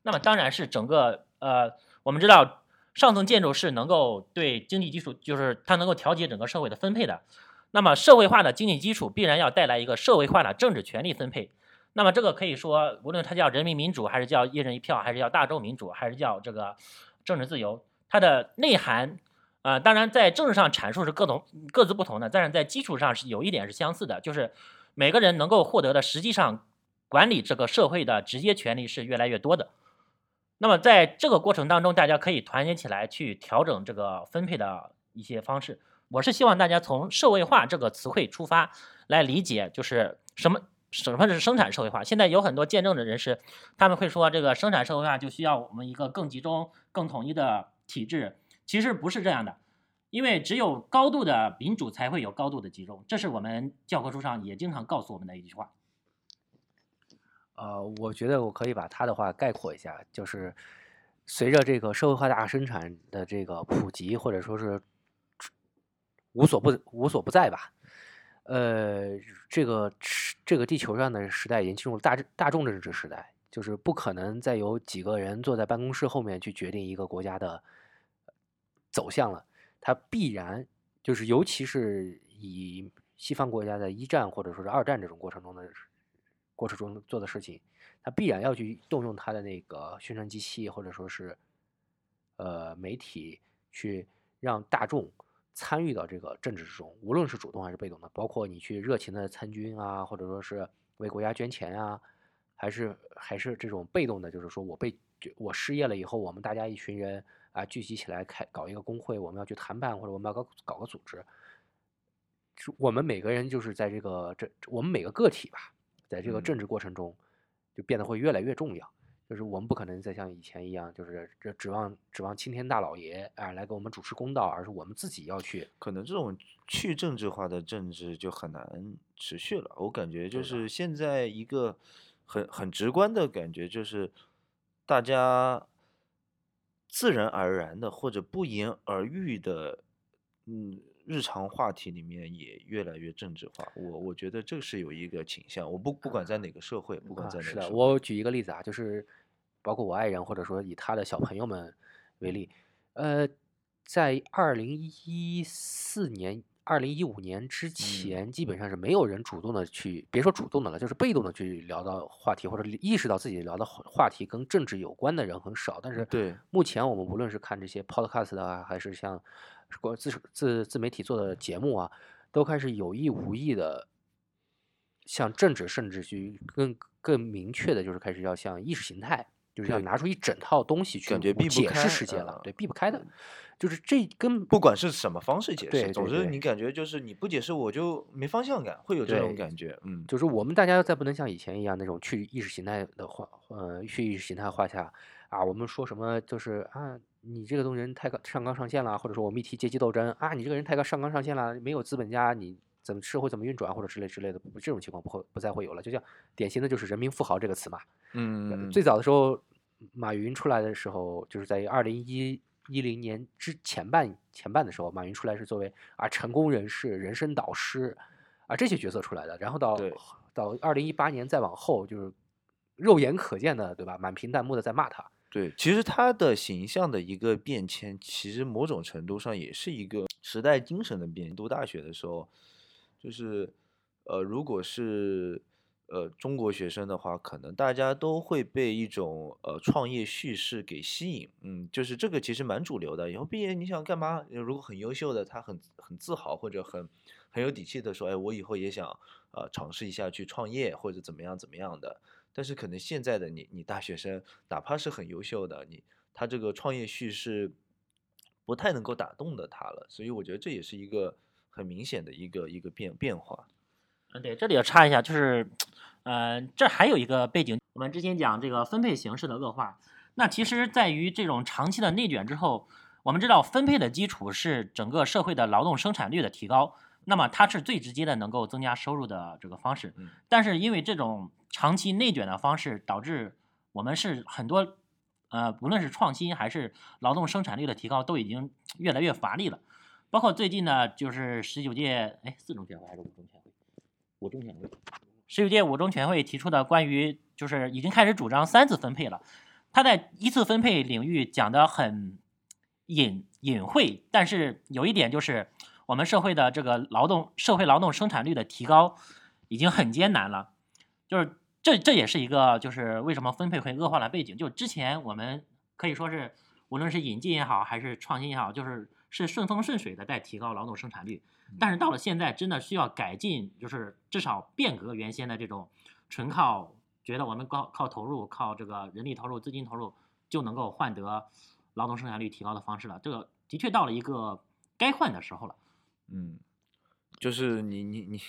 那么当然是整个呃，我们知道。上层建筑是能够对经济基础，就是它能够调节整个社会的分配的。那么社会化的经济基础必然要带来一个社会化的政治权力分配。那么这个可以说，无论它叫人民民主，还是叫一人一票，还是叫大众民主，还是叫这个政治自由，它的内涵，呃，当然在政治上阐述是各种各自不同的，但是在基础上是有一点是相似的，就是每个人能够获得的实际上管理这个社会的直接权利是越来越多的。那么在这个过程当中，大家可以团结起来去调整这个分配的一些方式。我是希望大家从社会化这个词汇出发来理解，就是什么什么是生产社会化。现在有很多见证的人士，他们会说这个生产社会化就需要我们一个更集中、更统一的体制。其实不是这样的，因为只有高度的民主才会有高度的集中，这是我们教科书上也经常告诉我们的一句话。呃，我觉得我可以把他的话概括一下，就是随着这个社会化大生产的这个普及，或者说是无所不无所不在吧，呃，这个这个地球上的时代已经进入大大众政治时代，就是不可能再有几个人坐在办公室后面去决定一个国家的走向了，它必然就是，尤其是以西方国家在一战或者说是二战这种过程中的过程中做的事情，他必然要去动用他的那个宣传机器或者说是呃媒体去让大众参与到这个政治之中，无论是主动还是被动的，包括你去热情的参军啊，或者说是为国家捐钱啊，还是还是这种被动的，就是说我被我失业了以后，我们大家一群人啊聚集起来开搞一个工会，我们要去谈判或者我们要搞搞个组织，我们每个人就是在这个这我们每个个体吧，在这个嗯政治过程中就变得会越来越重要。就是我们不可能再像以前一样，就是这指望指望青天大老爷啊来给我们主持公道，而是我们自己要去可能这种去政治化的政治就很难持续了。我感觉就是现在一个很很直观的感觉，就是大家自然而然的或者不言而喻的，嗯，日常话题里面也越来越政治化。我我觉得这是有一个倾向。我不不管在哪个社会，不管在哪个社会，我举一个例子啊，就是包括我爱人，或者说以他的小朋友们为例，呃，在二零一四年、二零一五年之前，基本上是没有人主动的去，别说主动的了，就是被动的去聊到话题，或者意识到自己聊的话话题跟政治有关的人很少。但是对目前我们无论是看这些 podcast 啊，还是像国自自自媒体做的节目啊，都开始有意无意的向政治，甚至去更更明确的，就是开始要向意识形态，就是要拿出一整套东西去解开释世界了，啊对，避不开的，就是这根不管是什么方式解释，总之你感觉就是你不解释我就没方向感，会有这种感觉。嗯，就是我们大家再不能像以前一样那种去意识形态的话，呃，去意识形态化下啊，我们说什么就是啊，你这个东西人太高上纲上线了，或者说我们一提阶级斗争啊，你这个人太高上纲上线了，没有资本家你怎么社会怎么运转或者之类之类的，这种情况不会不再会有了。就像典型的就是人民富豪这个词嘛，嗯，最早的时候，马云出来的时候，就是在二零一一零年之前半前半的时候，马云出来是作为啊成功人士、人生导师啊这些角色出来的。然后到到二零一八年再往后，就是肉眼可见的，对吧？满屏弹幕的在骂他。对，其实他的形象的一个变迁，其实某种程度上也是一个时代精神的变。读大学的时候，就是呃，如果是呃中国学生的话，可能大家都会被一种呃创业叙事给吸引。嗯，就是这个其实蛮主流的。以后毕业你想干嘛？如果很优秀的，他很很自豪或者很很有底气的说，哎，我以后也想呃尝试一下去创业或者怎么样怎么样的。但是可能现在的你，你大学生哪怕是很优秀的，你他这个创业叙事不太能够打动的他了，所以我觉得这也是一个很明显的一个一个变变化。嗯，对，这里要插一下，就是，呃，这还有一个背景，我们之前讲这个分配形式的恶化，那其实在于这种长期的内卷之后，我们知道分配的基础是整个社会的劳动生产率的提高，那么它是最直接的能够增加收入的这个方式嗯，但是因为这种长期内卷的方式，导致我们是很多，呃，不论是创新还是劳动生产率的提高，都已经越来越乏力了。包括最近呢，就是十九届哎四中全会还是五中全会，五中全会，十九届五中全会提出的关于就是已经开始主张三次分配了。他在一次分配领域讲的很隐隐晦，但是有一点就是我们社会的这个劳动社会劳动生产率的提高已经很艰难了，就是这这也是一个就是为什么分配会恶化的背景。就之前我们可以说是无论是引进也好，还是创新也好，就是是顺风顺水的在提高劳动生产率。但是到了现在，真的需要改进，就是至少变革原先的这种纯靠觉得我们靠靠投入、靠这个人力投入、资金投入就能够换得劳动生产率提高的方式了。这个的确到了一个该换的时候了。嗯，就是你你你，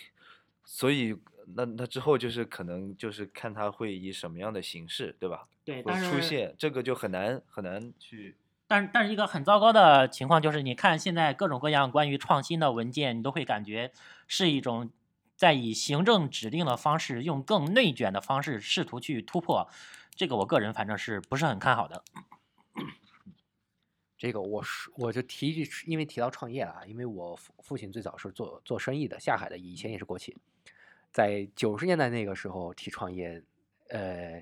所以那那之后就是可能就是看他会以什么样的形式，对吧？对，会但是出现这个就很难很难去。但是但是一个很糟糕的情况就是，你看现在各种各样关于创新的文件，你都会感觉是一种在以行政指令的方式，用更内卷的方式试图去突破。这个我个人反正是不是很看好的。这个我是我就提一句，因为提到创业了啊，因为我父父亲最早是做做生意的，下海的，以前也是国企，在九十年代那个时候提创业，呃，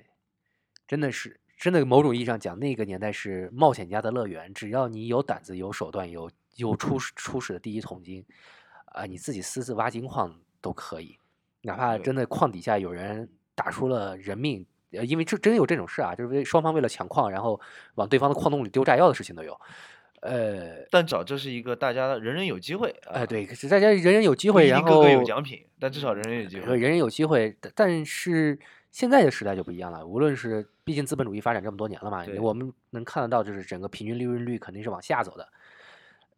真的是真的某种意义上讲，那个年代是冒险家的乐园，只要你有胆子、有手段、有有出使出使的第一桶金，啊、你自己私自挖金矿都可以，哪怕真的矿底下有人打出了人命。呃，因为这真有这种事啊，就是为双方为了抢矿，然后往对方的矿洞里丢炸药的事情都有。呃，但至少这是一个大家人人有机会啊，哎，对，可是大家人人有机会，然后有奖品，但至少人人有机会。呃人人有机会，但但是现在的时代就不一样了。无论是毕竟资本主义发展这么多年了嘛，我们能看得到，就是整个平均利润率肯定是往下走的。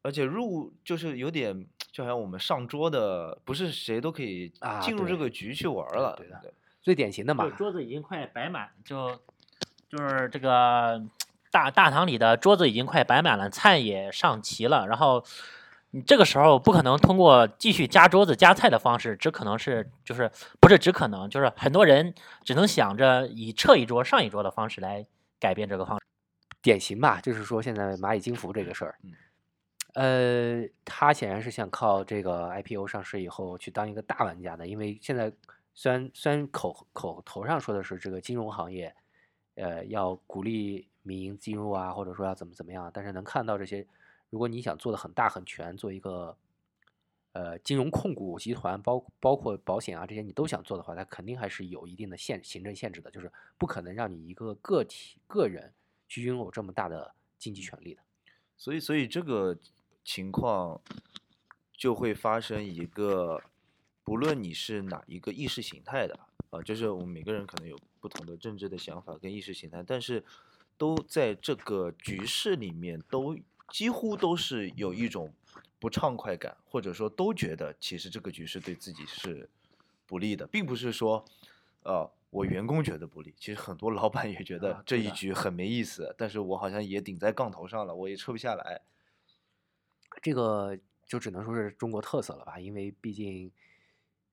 而且入就是有点，就好像我们上桌的，不是谁都可以啊进入这个局去玩儿了。对对的最典型的嘛，桌子已经快摆满，就就是这个大大堂里的桌子已经快摆满了，菜也上齐了，然后你这个时候不可能通过继续加桌子加菜的方式，只可能是就是不是只可能，就是很多人只能想着以撤一桌上一桌的方式来改变这个方式。典型吧，就是说现在蚂蚁金服这个事儿嗯，呃，他显然是想靠这个 IPO 上市以后去当一个大玩家的，因为现在虽然虽然口口头上说的是这个金融行业，呃，要鼓励民营进入啊，或者说要怎么怎么样，但是能看到这些，如果你想做的很大很全，做一个呃金融控股集团，包包括保险啊这些你都想做的话，它肯定还是有一定的限行政限制的，就是不可能让你一个个体个人去拥有这么大的经济权利的。所以，所以这个情况就会发生一个，不论你是哪一个意识形态的啊，就是我们每个人可能有不同的政治的想法跟意识形态，但是都在这个局势里面都几乎都是有一种不畅快感，或者说都觉得其实这个局势对自己是不利的，并不是说，呃，我员工觉得不利，其实很多老板也觉得这一局很没意思，但是我好像也顶在杠头上了，我也撤不下来。这个就只能说是中国特色了吧，因为毕竟，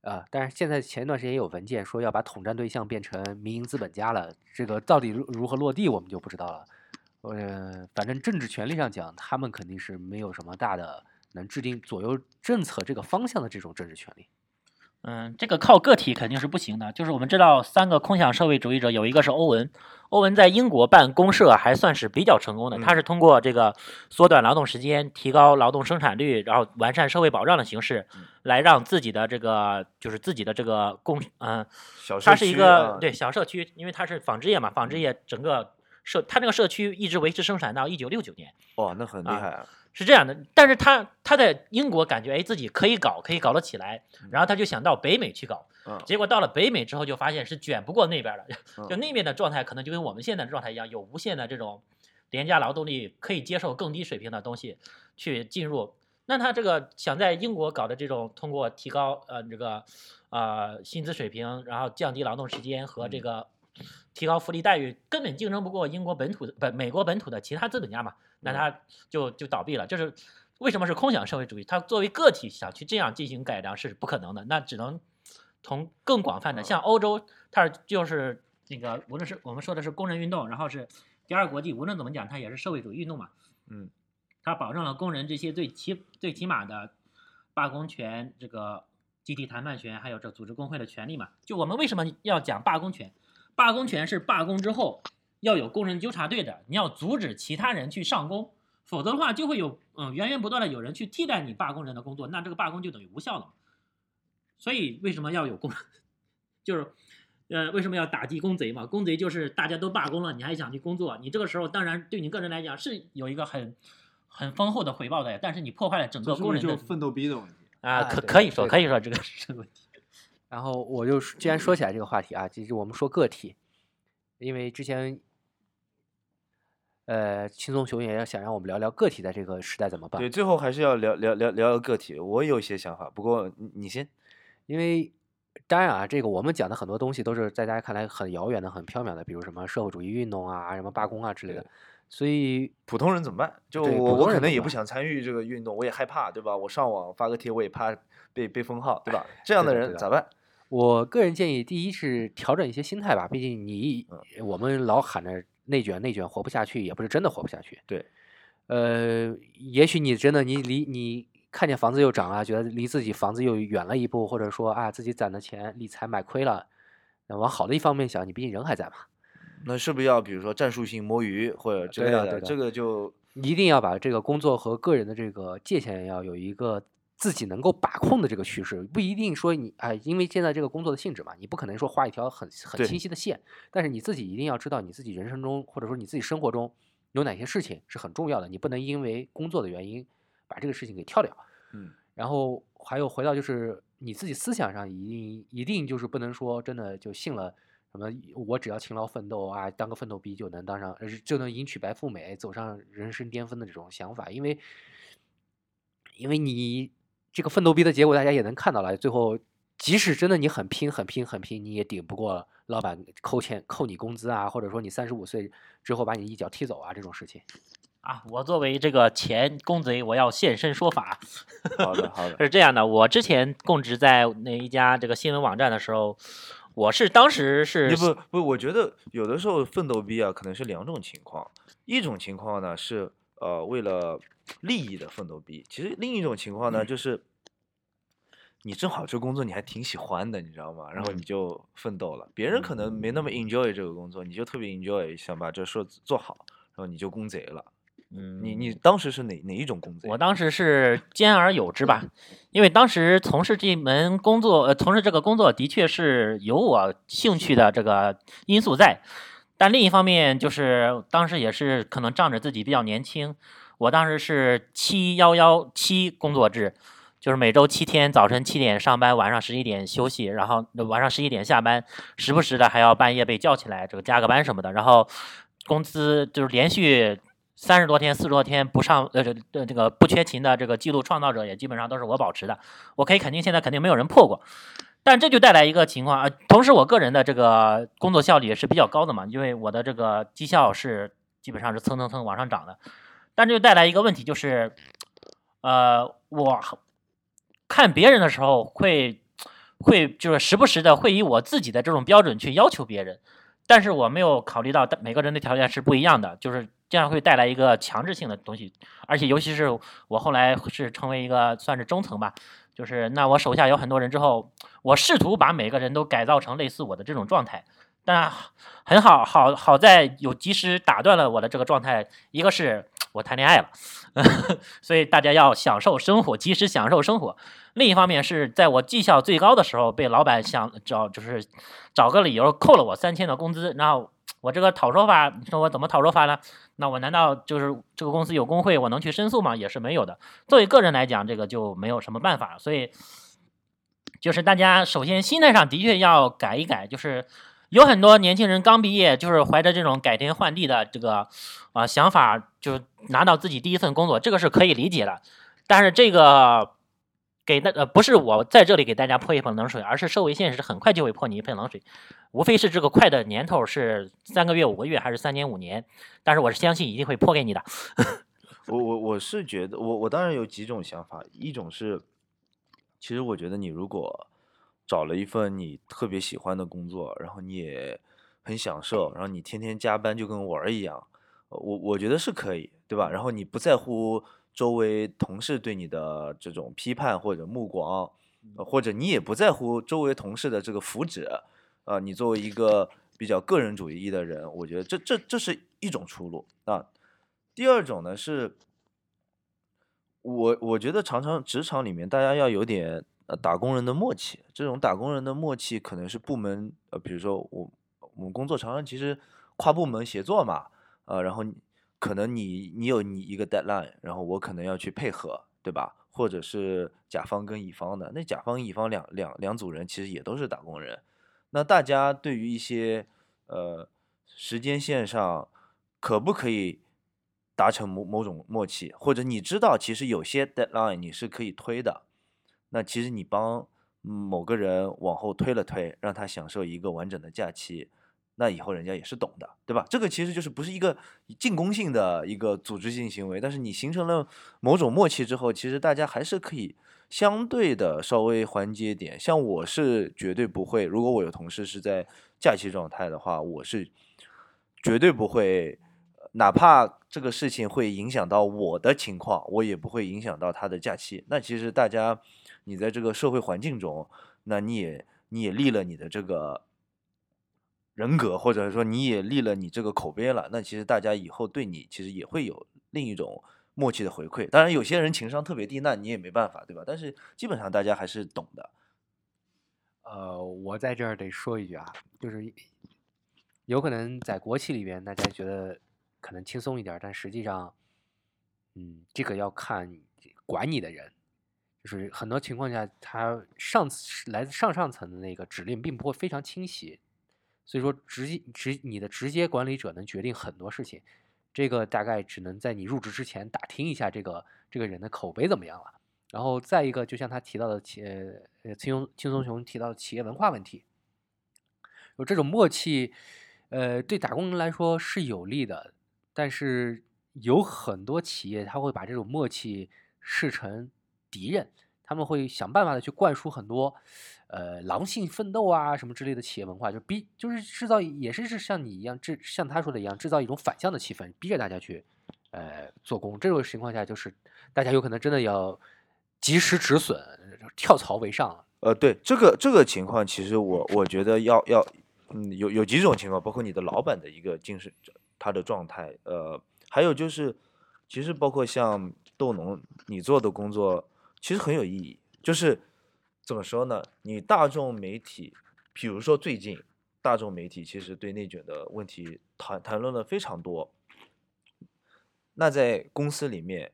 啊、但是现在前一段时间也有文件说要把统战对象变成民营资本家了，这个到底如何落地我们就不知道了。呃，反正政治权力上讲，他们肯定是没有什么大的能制定左右政策这个方向的这种政治权利。嗯，这个靠个体肯定是不行的。就是我们知道，三个空想社会主义者有一个是欧文，欧文在英国办公社还算是比较成功的。他嗯是通过这个缩短劳动时间、提高劳动生产率，然后完善社会保障的形式，来让自己的这个就是自己的这个工，嗯、小社它是一个对小社区，因为它是纺织业嘛，纺织业整个社，它这个社区一直维持生产到一九六九年。哇，那很厉啊害啊！是这样的，但是他他在英国感觉哎自己可以搞，可以搞得起来，然后他就想到北美去搞，嗯。结果到了北美之后就发现是卷不过那边的，就嗯那边的状态可能就跟我们现在的状态一样，有无限的这种廉价劳动力可以接受更低水平的东西去进入。那他这个想在英国搞的这种通过提高呃这个呃薪资水平，然后降低劳动时间和这嗯。个提高福利待遇，根本竞争不过英国本土的不美国本土的其他资本家嘛，那嗯他就就倒闭了。这是为什么是空想社会主义？他作为个体想去这样进行改良是不可能的，那只能从更广泛的，嗯像欧洲，它是就是那个无论是我们说的是工人运动，然后是第二国际，无论怎么讲，它也是社会主义运动嘛。嗯，它保证了工人这些最起最起码的罢工权、这个集体谈判权，还有这组织工会的权利嘛。就我们为什么要讲罢工权？罢工权是罢工之后要有工人纠察队的，你要阻止其他人去上工，否则的话就会有嗯源源不断的有人去替代你罢工人的工作，那这个罢工就等于无效了。所以为什么要有工？就是呃，为什么要打击工贼嘛？工贼就是大家都罢工了，你还想去工作，你这个时候当然对你个人来讲是有一个很很丰厚的回报的，但是你破坏了整个工人的就奋斗逼的问题？啊，可可以说可以说这个是个问题。然后我就既然说起来这个话题啊，其实我们说个体，因为之前，呃，轻松熊也要想让我们聊聊个体在这个时代怎么办。对，最后还是要聊聊聊聊聊个体。我有一些想法，不过你你先。因为当然啊，这个我们讲的很多东西都是在大家看来很遥远的、很缥缈的，比如什么社会主义运动啊、什么罢工啊之类的。所以普通人怎么办？就我我可能也不想参与这个运动，我也害怕，对吧？我上网发个帖，我也怕被被封号，对吧？这样的人咋办？我个人建议，第一是调整一些心态吧，毕竟你嗯我们老喊着内卷内卷活不下去，也不是真的活不下去。对，呃，也许你真的你离你看见房子又涨了，觉得离自己房子又远了一步，或者说啊自己攒的钱理财买亏了，那往好的一方面想，你毕竟人还在嘛。那是不是要比如说战术性摸鱼或者之类的？对的对的这个就一定要把这个工作和个人的这个界限要有一个自己能够把控的这个趋势，不一定说你哎，因为现在这个工作的性质嘛，你不可能说画一条很很清晰的线，但是你自己一定要知道你自己人生中或者说你自己生活中有哪些事情是很重要的，你不能因为工作的原因把这个事情给跳掉。嗯，然后还有回到就是你自己思想上一定一定就是不能说真的就信了什么我只要勤劳奋斗啊，当个奋斗逼就能当上呃就能迎娶白富美，走上人生巅峰的这种想法，因为因为你这个奋斗逼的结果大家也能看到了，最后即使真的你很拼很拼很拼，你也顶不过老板扣钱扣你工资啊，或者说你三十五岁之后把你一脚踢走啊这种事情。啊，我作为这个前公贼，我要现身说法。好的好的，是这样的，我之前供职在那一家这个新闻网站的时候，我是当时是你不不，我觉得有的时候奋斗逼啊，可能是两种情况，一种情况呢是呃为了利益的奋斗逼，其实另一种情况呢就是。你正好这工作你还挺喜欢的，你知道吗？然后你就奋斗了。别人可能没那么 enjoy 这个工作，你就特别 enjoy，想把这事做好，然后你就攻贼了。嗯，你你当时是哪哪一种公贼？我当时是兼而有之吧，因为当时从事这门工作，呃，从事这个工作的确是有我兴趣的这个因素在，但另一方面就是当时也是可能仗着自己比较年轻，我当时是七幺幺七工作制，就是每周七天，早晨七点上班，晚上十一点休息，然后晚上十一点下班，时不时的还要半夜被叫起来，这个加个班什么的，然后工资就是连续。三十多天、四十多天不上，呃，这这这个不缺勤的这个记录创造者也基本上都是我保持的。我可以肯定，现在肯定没有人破过。但这就带来一个情况啊、同时我个人的这个工作效率也是比较高的嘛，因为我的这个绩效是基本上是蹭蹭蹭往上涨的。但这就带来一个问题，就是，呃，我看别人的时候会会就是时不时的会以我自己的这种标准去要求别人，但是我没有考虑到每个人的条件是不一样的，就是这样会带来一个强制性的东西，而且尤其是我后来是成为一个算是中层吧，就是那我手下有很多人之后，我试图把每个人都改造成类似我的这种状态，但很好好好在有及时打断了我的这个状态，一个是我谈恋爱了，所以大家要享受生活，及时享受生活。另一方面是在我绩效最高的时候，被老板想找就是找个理由扣了我三千的工资，然后我这个讨说法，你说我怎么讨说法呢？那我难道就是这个公司有工会，我能去申诉吗？也是没有的。作为个人来讲，这个就没有什么办法，所以就是大家首先心态上的确要改一改，就是有很多年轻人刚毕业，就是怀着这种改天换地的这个啊、想法，就拿到自己第一份工作，这个是可以理解的，但是这个。给大呃不是我在这里给大家泼一盆冷水，而是社会现实很快就会泼你一盆冷水，无非是这个快的年头是三个月、五个月还是三年、五年，但是我是相信一定会泼给你的。我我我是觉得，我我当然有几种想法，一种是，其实我觉得你如果找了一份你特别喜欢的工作，然后你也很享受，然后你天天加班就跟玩儿一样，我我觉得是可以，对吧？然后你不在乎。周围同事对你的这种批判或者目光，呃、或者你也不在乎周围同事的这个福祉，啊、呃，你作为一个比较个人主义的人，我觉得这这这是一种出路啊。第二种呢是，我我觉得常常职场里面大家要有点呃打工人的默契，这种打工人的默契可能是部门呃，比如说我我们工作常常其实跨部门协作嘛，呃，然后。可能你你有你一个 deadline，然后我可能要去配合，对吧？或者是甲方跟乙方的，那甲方乙方两两两组人其实也都是打工人，那大家对于一些呃时间线上可不可以达成某某种默契，或者你知道其实有些 deadline 你是可以推的，那其实你帮某个人往后推了推，让他享受一个完整的假期。那以后人家也是懂的，对吧？这个其实就是不是一个进攻性的一个组织性行为，但是你形成了某种默契之后，其实大家还是可以相对的稍微缓解点。像我是绝对不会，如果我有同事是在假期状态的话，我是绝对不会，哪怕这个事情会影响到我的情况，我也不会影响到他的假期。那其实大家，你在这个社会环境中，那你也你也立了你的这个。人格，或者说你也立了你这个口碑了，那其实大家以后对你其实也会有另一种默契的回馈。当然，有些人情商特别低，那你也没办法，对吧？但是基本上大家还是懂的。呃，我在这儿得说一句啊，就是有可能在国企里边，大家觉得可能轻松一点，但实际上，嗯，这个要看管你的人，就是很多情况下，他上次来自上上层的那个指令并不会非常清晰，所以说直接直你的直接管理者能决定很多事情，这个大概只能在你入职之前打听一下这个这个人的口碑怎么样了。然后再一个，就像他提到的企呃呃轻松轻松熊提到的企业文化问题，有这种默契，呃，对打工人来说是有利的，但是有很多企业他会把这种默契视成敌人，他们会想办法的去灌输很多呃狼性奋斗啊什么之类的企业文化，就逼就是制造也是是像你一样制像他说的一样制造一种反向的气氛，逼着大家去呃做工。这种情况下，就是大家有可能真的要。及时止损，跳槽为上。呃，对这个这个情况，其实我我觉得要要，嗯，有有几种情况，包括你的老板的一个精神，他的状态，呃，还有就是，其实包括像豆农，你做的工作其实很有意义。就是怎么说呢？你大众媒体，比如说最近大众媒体其实对内卷的问题谈谈论了非常多。那在公司里面。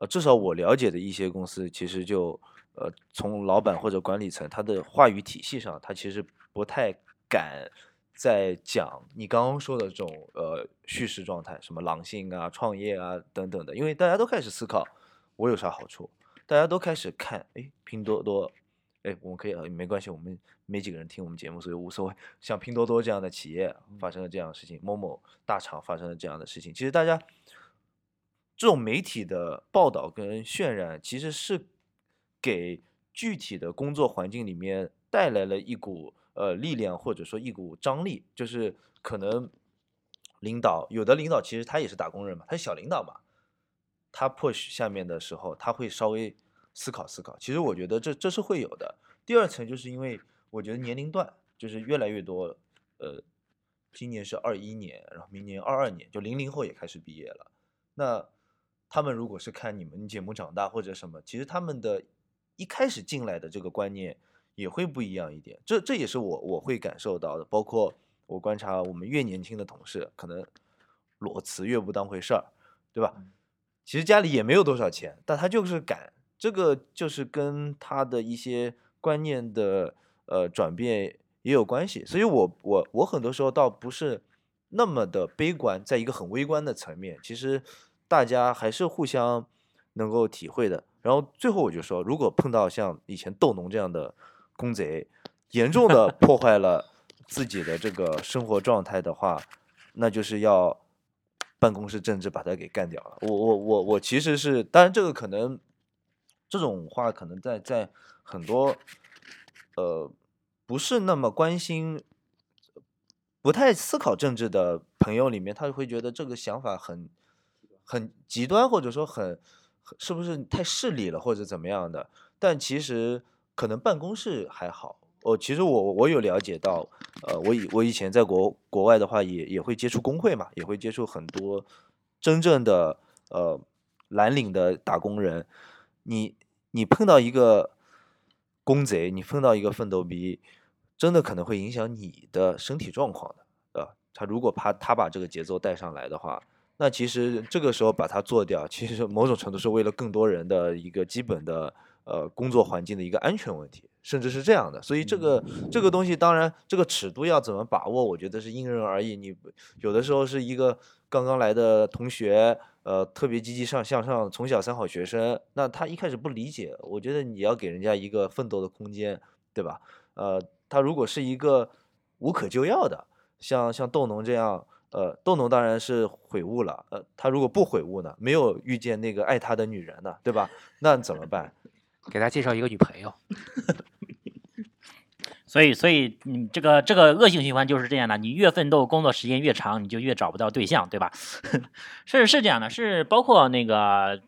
呃，至少我了解的一些公司，其实就呃，从老板或者管理层他的话语体系上，他其实不太敢在讲你刚刚说的这种呃叙事状态，什么狼性啊、创业啊等等的，因为大家都开始思考我有啥好处，大家都开始看，哎，拼多多，哎，我们可以没关系，我们没几个人听我们节目，所以无所谓。像拼多多这样的企业发生了这样的事情，某某大厂发生了这样的事情，其实大家。这种媒体的报道跟渲染，其实是给具体的工作环境里面带来了一股呃力量，或者说一股张力。就是可能领导有的领导其实他也是打工人嘛，他是小领导嘛，他 push 下面的时候，他会稍微思考思考。其实我觉得这这是会有的。第二层就是因为我觉得年龄段就是越来越多，呃，今年是二一年，然后明年二二年就零零后也开始毕业了，那。他们如果是看你们节目长大或者什么，其实他们的一开始进来的这个观念也会不一样一点。这这也是我我会感受到的。包括我观察我们越年轻的同事，可能裸辞越不当回事儿，对吧？其实家里也没有多少钱，但他就是敢。这个就是跟他的一些观念的呃转变也有关系。所以我我我很多时候倒不是那么的悲观，在一个很微观的层面，其实。大家还是互相能够体会的。然后最后我就说，如果碰到像以前斗农这样的公贼，严重的 破坏了自己的这个生活状态的话，那就是要办公室政治把他给干掉了。我我我我其实是，当然这个可能这种话可能在在很多呃不是那么关心、不太思考政治的朋友里面，他会觉得这个想法很。很极端，或者说很，是不是太势利了，或者怎么样的？但其实可能办公室还好。哦，其实我我有了解到，呃，我以我以前在国国外的话，也也会接触工会嘛，也会接触很多真正的呃蓝领的打工人。你你碰到一个公贼，你碰到一个奋斗逼，真的可能会影响你的身体状况的，呃，他如果怕他把这个节奏带上来的话。那其实这个时候把它做掉，其实某种程度是为了更多人的一个基本的呃工作环境的一个安全问题，甚至是这样的。所以这个这个东西，当然这个尺度要怎么把握，我觉得是因人而异。你有的时候是一个刚刚来的同学，呃，特别积极上向上，从小三好学生，那他一开始不理解，我觉得你要给人家一个奋斗的空间，对吧？呃，他如果是一个无可救药的，像像豆农这样。呃，豆农当然是悔悟了。呃，他如果不悔悟呢？没有遇见那个爱他的女人呢，对吧？那怎么办？给他介绍一个女朋友。所以，所以你这个这个恶性循环就是这样的。你越奋斗，工作时间越长，你就越找不到对象，对吧？是是这样的，是包括那个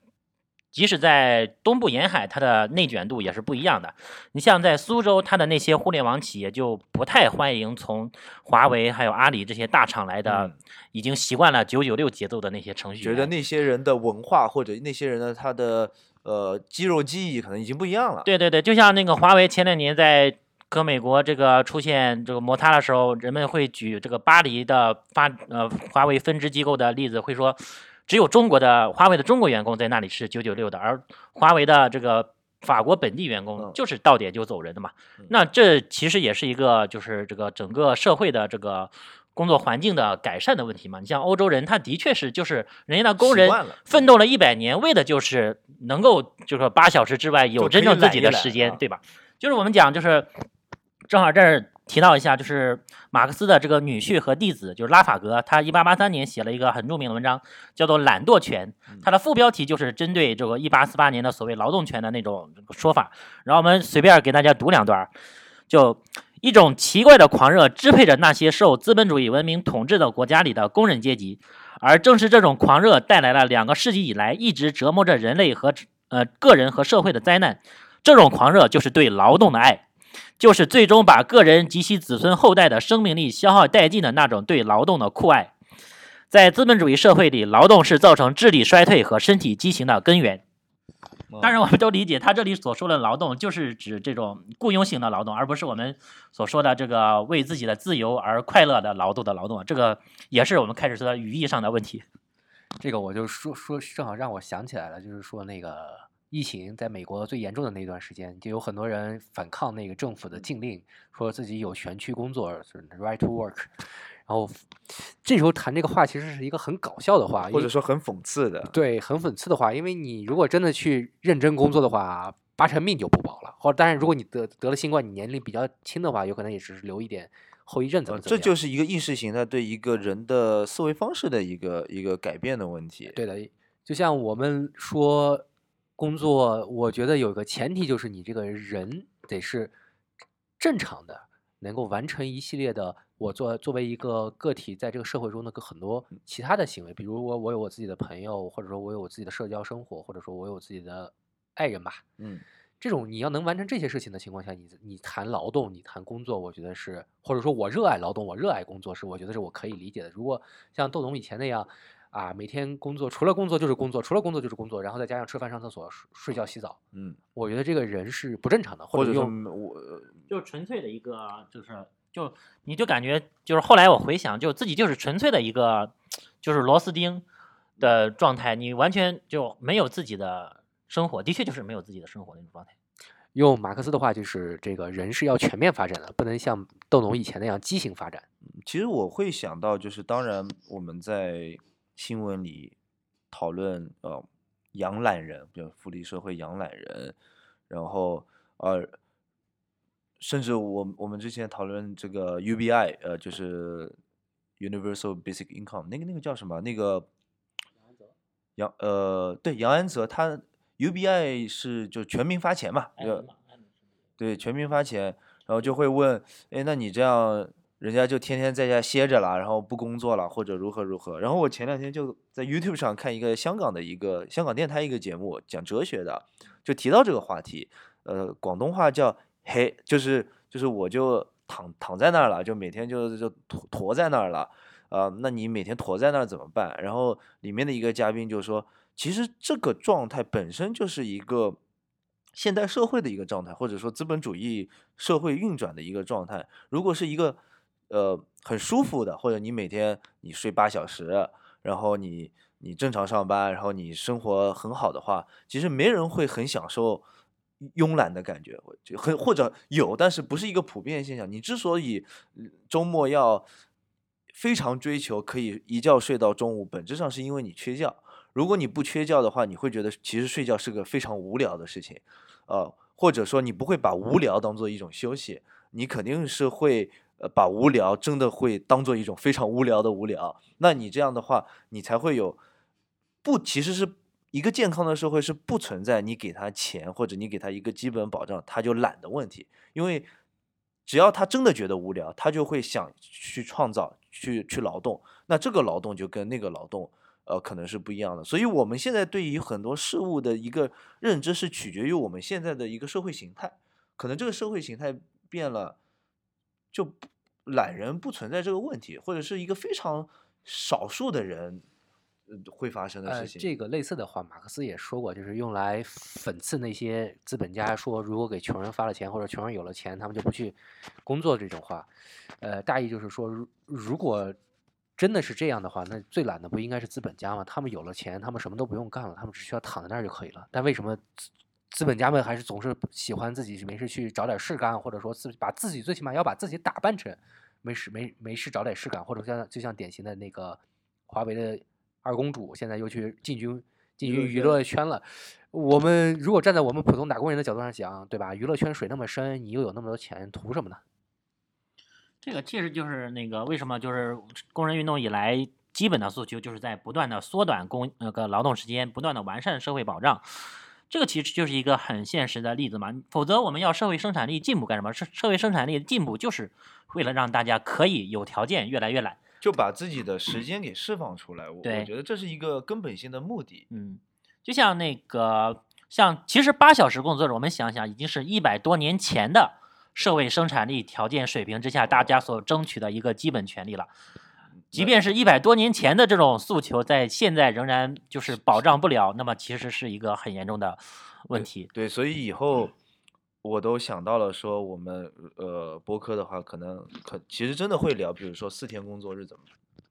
即使在东部沿海，它的内卷度也是不一样的。你像在苏州，它的那些互联网企业就不太欢迎从华为还有阿里这些大厂来的，嗯已经习惯了九九六节奏的那些程序员。觉得那些人的文化或者那些人的他的呃肌肉记忆可能已经不一样了。对对对，就像那个华为前两年在和美国这个出现这个摩擦的时候，人们会举这个巴黎的发呃华为分支机构的例子，会说只有中国的华为的中国员工在那里是九九六的，而华为的这个法国本地员工嗯就是到点就走人的嘛。嗯那这其实也是一个就是这个整个社会的这个。工作环境的改善的问题嘛，你像欧洲人，他的确是就是人家的工人奋斗了一百年，为的就是能够就是说八小时之外有真正自己的时间，啊对吧？就是我们讲，就是正好这儿提到一下，就是马克思的这个女婿和弟子，就是拉法格，他一八八三年写了一个很著名的文章，叫做《懒惰权》，它的副标题就是针对这个一八四八年的所谓劳动权的那种说法。然后我们随便给大家读两段儿，就。一种奇怪的狂热支配着那些受资本主义文明统治的国家里的工人阶级，而正是这种狂热带来了两个世纪以来一直折磨着人类和呃个人和社会的灾难。这种狂热就是对劳动的爱，就是最终把个人及其子孙后代的生命力消耗殆尽的那种对劳动的酷爱。在资本主义社会里，劳动是造成智力衰退和身体畸形的根源。当然，我们都理解，他这里所说的劳动，就是指这种雇佣型的劳动，而不是我们所说的这个为自己的自由而快乐的劳动的劳动。这个也是我们开始说的语义上的问题。这个我就说说，正好让我想起来了，就是说那个疫情在美国最严重的那段时间，就有很多人反抗那个政府的禁令，说自己有权去工作，就是 right to work。然后这时候谈这个话，其实是一个很搞笑的话，或者说很讽刺的。对，很讽刺的话，因为你如果真的去认真工作的话，八成命就不保了。或者，当然，如果你得得了新冠，你年龄比较轻的话，有可能也只是留一点后遗症，怎呃么怎么样。这就是一个意识形态对一个人的思维方式的一个一个改变的问题。对的，就像我们说工作，我觉得有个前提就是你这个人得是正常的，能够完成一系列的我作作为一个个体在这个社会中的很多其他的行为，比如我我有我自己的朋友，或者说我有我自己的社交生活，或者说我有自己的爱人吧。嗯，这种你要能完成这些事情的情况下，你你谈劳动，你谈工作，我觉得是，或者说我热爱劳动，我热爱工作，是我觉得是我可以理解的。如果像窦总以前那样，啊，每天工作除了工作就是工作，除了工作就是工作，然后再加上吃饭、上厕所、睡睡觉、洗澡，嗯，我觉得这个人是不正常的，或者用嗯我就纯粹的一个，就是就你就感觉就是后来我回想，就自己就是纯粹的一个就是螺丝钉的状态，你完全就没有自己的生活，的确就是没有自己的生活那种状态。用马克思的话就是这个人是要全面发展的，不能像斗农以前那样畸形发展。其实我会想到，就是当然我们在新闻里讨论呃养懒人，比如福利社会养懒人，然后呃，甚至我我们之前讨论这个 UBI，呃，就是 Universal Basic Income，那个那个叫什么？那个杨呃对杨安泽他 UBI 是就全民发钱嘛，对，全民发钱，然后就会问，哎，那你这样，人家就天天在家歇着了，然后不工作了，或者如何如何。然后我前两天就在 YouTube 上看一个香港的一个香港电台一个节目，讲哲学的，就提到这个话题，呃，广东话叫“嘿”，就是就是我就躺躺在那儿了，就每天就就驼驼在那儿了，啊、那你每天驼在那儿怎么办？然后里面的一个嘉宾就说，其实这个状态本身就是一个现代社会的一个状态，或者说资本主义社会运转的一个状态。如果是一个呃很舒服的，或者你每天你睡八小时，然后你你正常上班，然后你生活很好的话，其实没人会很享受慵懒的感觉，就很或者有，但是不是一个普遍现象。你之所以周末要非常追求可以一觉睡到中午，本质上是因为你缺觉。如果你不缺觉的话，你会觉得其实睡觉是个非常无聊的事情，呃，或者说你不会把无聊当做一种休息，你肯定是会呃把无聊真的会当做一种非常无聊的无聊。那你这样的话，你才会有不其实是一个健康的社会是不存在你给他钱或者你给他一个基本保障他就懒的问题，因为只要他真的觉得无聊，他就会想去创造、去去劳动。那这个劳动就跟那个劳动，呃，可能是不一样的。所以我们现在对于很多事物的一个认知是取决于我们现在的一个社会形态。可能这个社会形态变了，就懒人不存在这个问题，或者是一个非常少数的人呃会发生的呃，事情。这个类似的话，马克思也说过，就是用来讽刺那些资本家说，如果给穷人发了钱，或者穷人有了钱，他们就不去工作这种话。呃，大意就是说，如如果真的是这样的话，那最懒的不应该是资本家吗？他们有了钱，他们什么都不用干了，他们只需要躺在那儿就可以了。但为什么资资本家们还是总是喜欢自己没事去找点事干，或者说自把自己最起码要把自己打扮成没事没没事找点事干，或者像就像典型的那个华为的二公主，现在又去进军进军娱娱乐圈乐圈了。我们如果站在我们普通打工人的角度上想，对吧？娱乐圈水那么深，你又有那么多钱，图什么呢？这个其实就是那个为什么就是工人运动以来基本的诉求，就是在不断的缩短工那个劳动时间，不断的完善社会保障。这个其实就是一个很现实的例子嘛。否则我们要社会生产力进步干什么？社社会生产力进步就是为了让大家可以有条件越来越懒。就把自己的时间给释放出来，我我觉得这是一个根本性的目的。嗯，就像那个，像其实八小时工作制，我们想想，已经是一百多年前的社会生产力条件水平之下，大家所争取的一个基本权利了。即便是一百多年前的这种诉求，在现在仍然就是保障不了，那么其实是一个很严重的问题。对，所以以后我都想到了说，我们呃播客的话，可能可其实真的会聊，比如说四天工作日怎么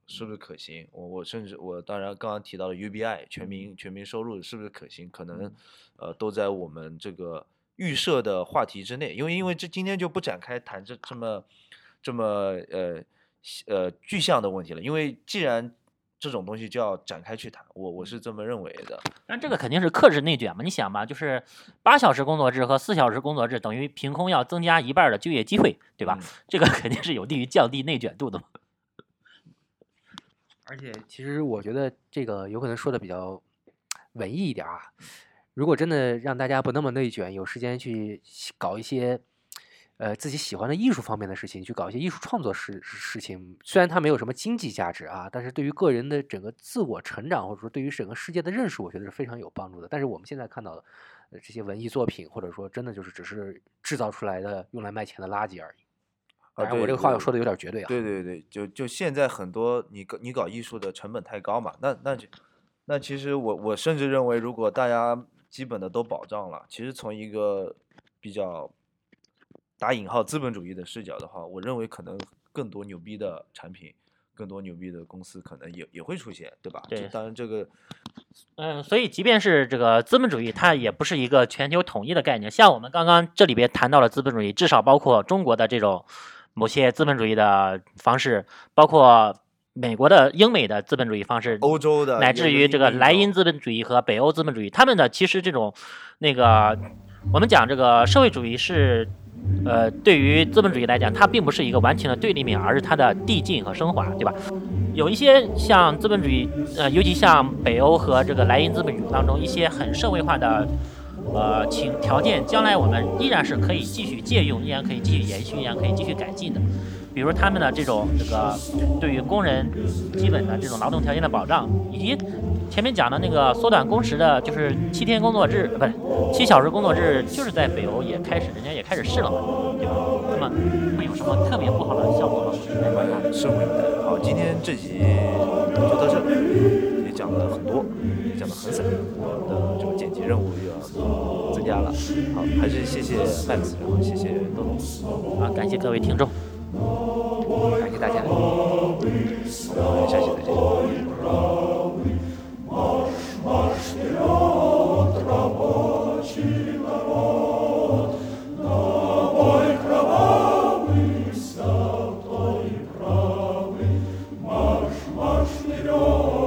是不是可行？我我甚至我当然刚刚提到的 UBI 全民全民收入是不是可行？可能呃都在我们这个预设的话题之内，因为因为这今天就不展开谈这这么这么呃细呃具象的问题了，因为既然这种东西就要展开去谈，我我是这么认为的。但这个肯定是克制内卷嘛？你想吧，就是八小时工作制和四小时工作制，等于凭空要增加一半儿的就业机会，对吧？嗯这个肯定是有利于降低内卷度的嘛。而且，其实我觉得这个有可能说的比较文艺一点啊。如果真的让大家不那么内卷，有时间去搞一些呃自己喜欢的艺术方面的事情，去搞一些艺术创作事事情，虽然它没有什么经济价值啊，但是对于个人的整个自我成长，或者说对于整个世界的认识，我觉得是非常有帮助的。但是我们现在看到的呃这些文艺作品，或者说真的就是只是制造出来的用来卖钱的垃圾而已。啊，当然，我对对这个话说的有点绝对啊。对对对，就就现在很多你搞你搞艺术的成本太高嘛，那那就那其实我我甚至认为，如果大家基本的都保障了，其实从一个比较打引号资本主义的视角的话，我认为可能更多牛逼的产品，更多牛逼的公司可能也也会出现，对吧？对当然这个嗯，所以即便是这个资本主义，它也不是一个全球统一的概念。像我们刚刚这里边谈到了资本主义，至少包括中国的这种某些资本主义的方式，包括美国的英美的资本主义方式，欧洲的乃至于这个莱茵资本主义和北欧资本主义，他们的其实这种那个，我们讲这个社会主义是，呃，对于资本主义来讲，它并不是一个完全的对立面，而是它的递进和升华，对吧？有一些像资本主义，呃，尤其像北欧和这个莱茵资本主义当中一些很社会化的。呃，情条件，将来我们依然是可以继续借用，依然可以继续延续，依然可以继续改进的。比如他们的这种这个对于工人基本的这种劳动条件的保障，以及前面讲的那个缩短工时的，就是七天工作制，不是七小时工作制，就是在北欧也开始，人家也开始试了嘛，对吧？那么会有什么特别不好的效果吗？我们来观察。拭目以待。好，今天这集就到这里，也讲了很多，也讲的很散，我的这个剪辑任务又要增加了。好，还是谢谢 Max，然后谢谢豆豆，啊，感谢各位听众。感谢大家。我们下期再见。Senhor.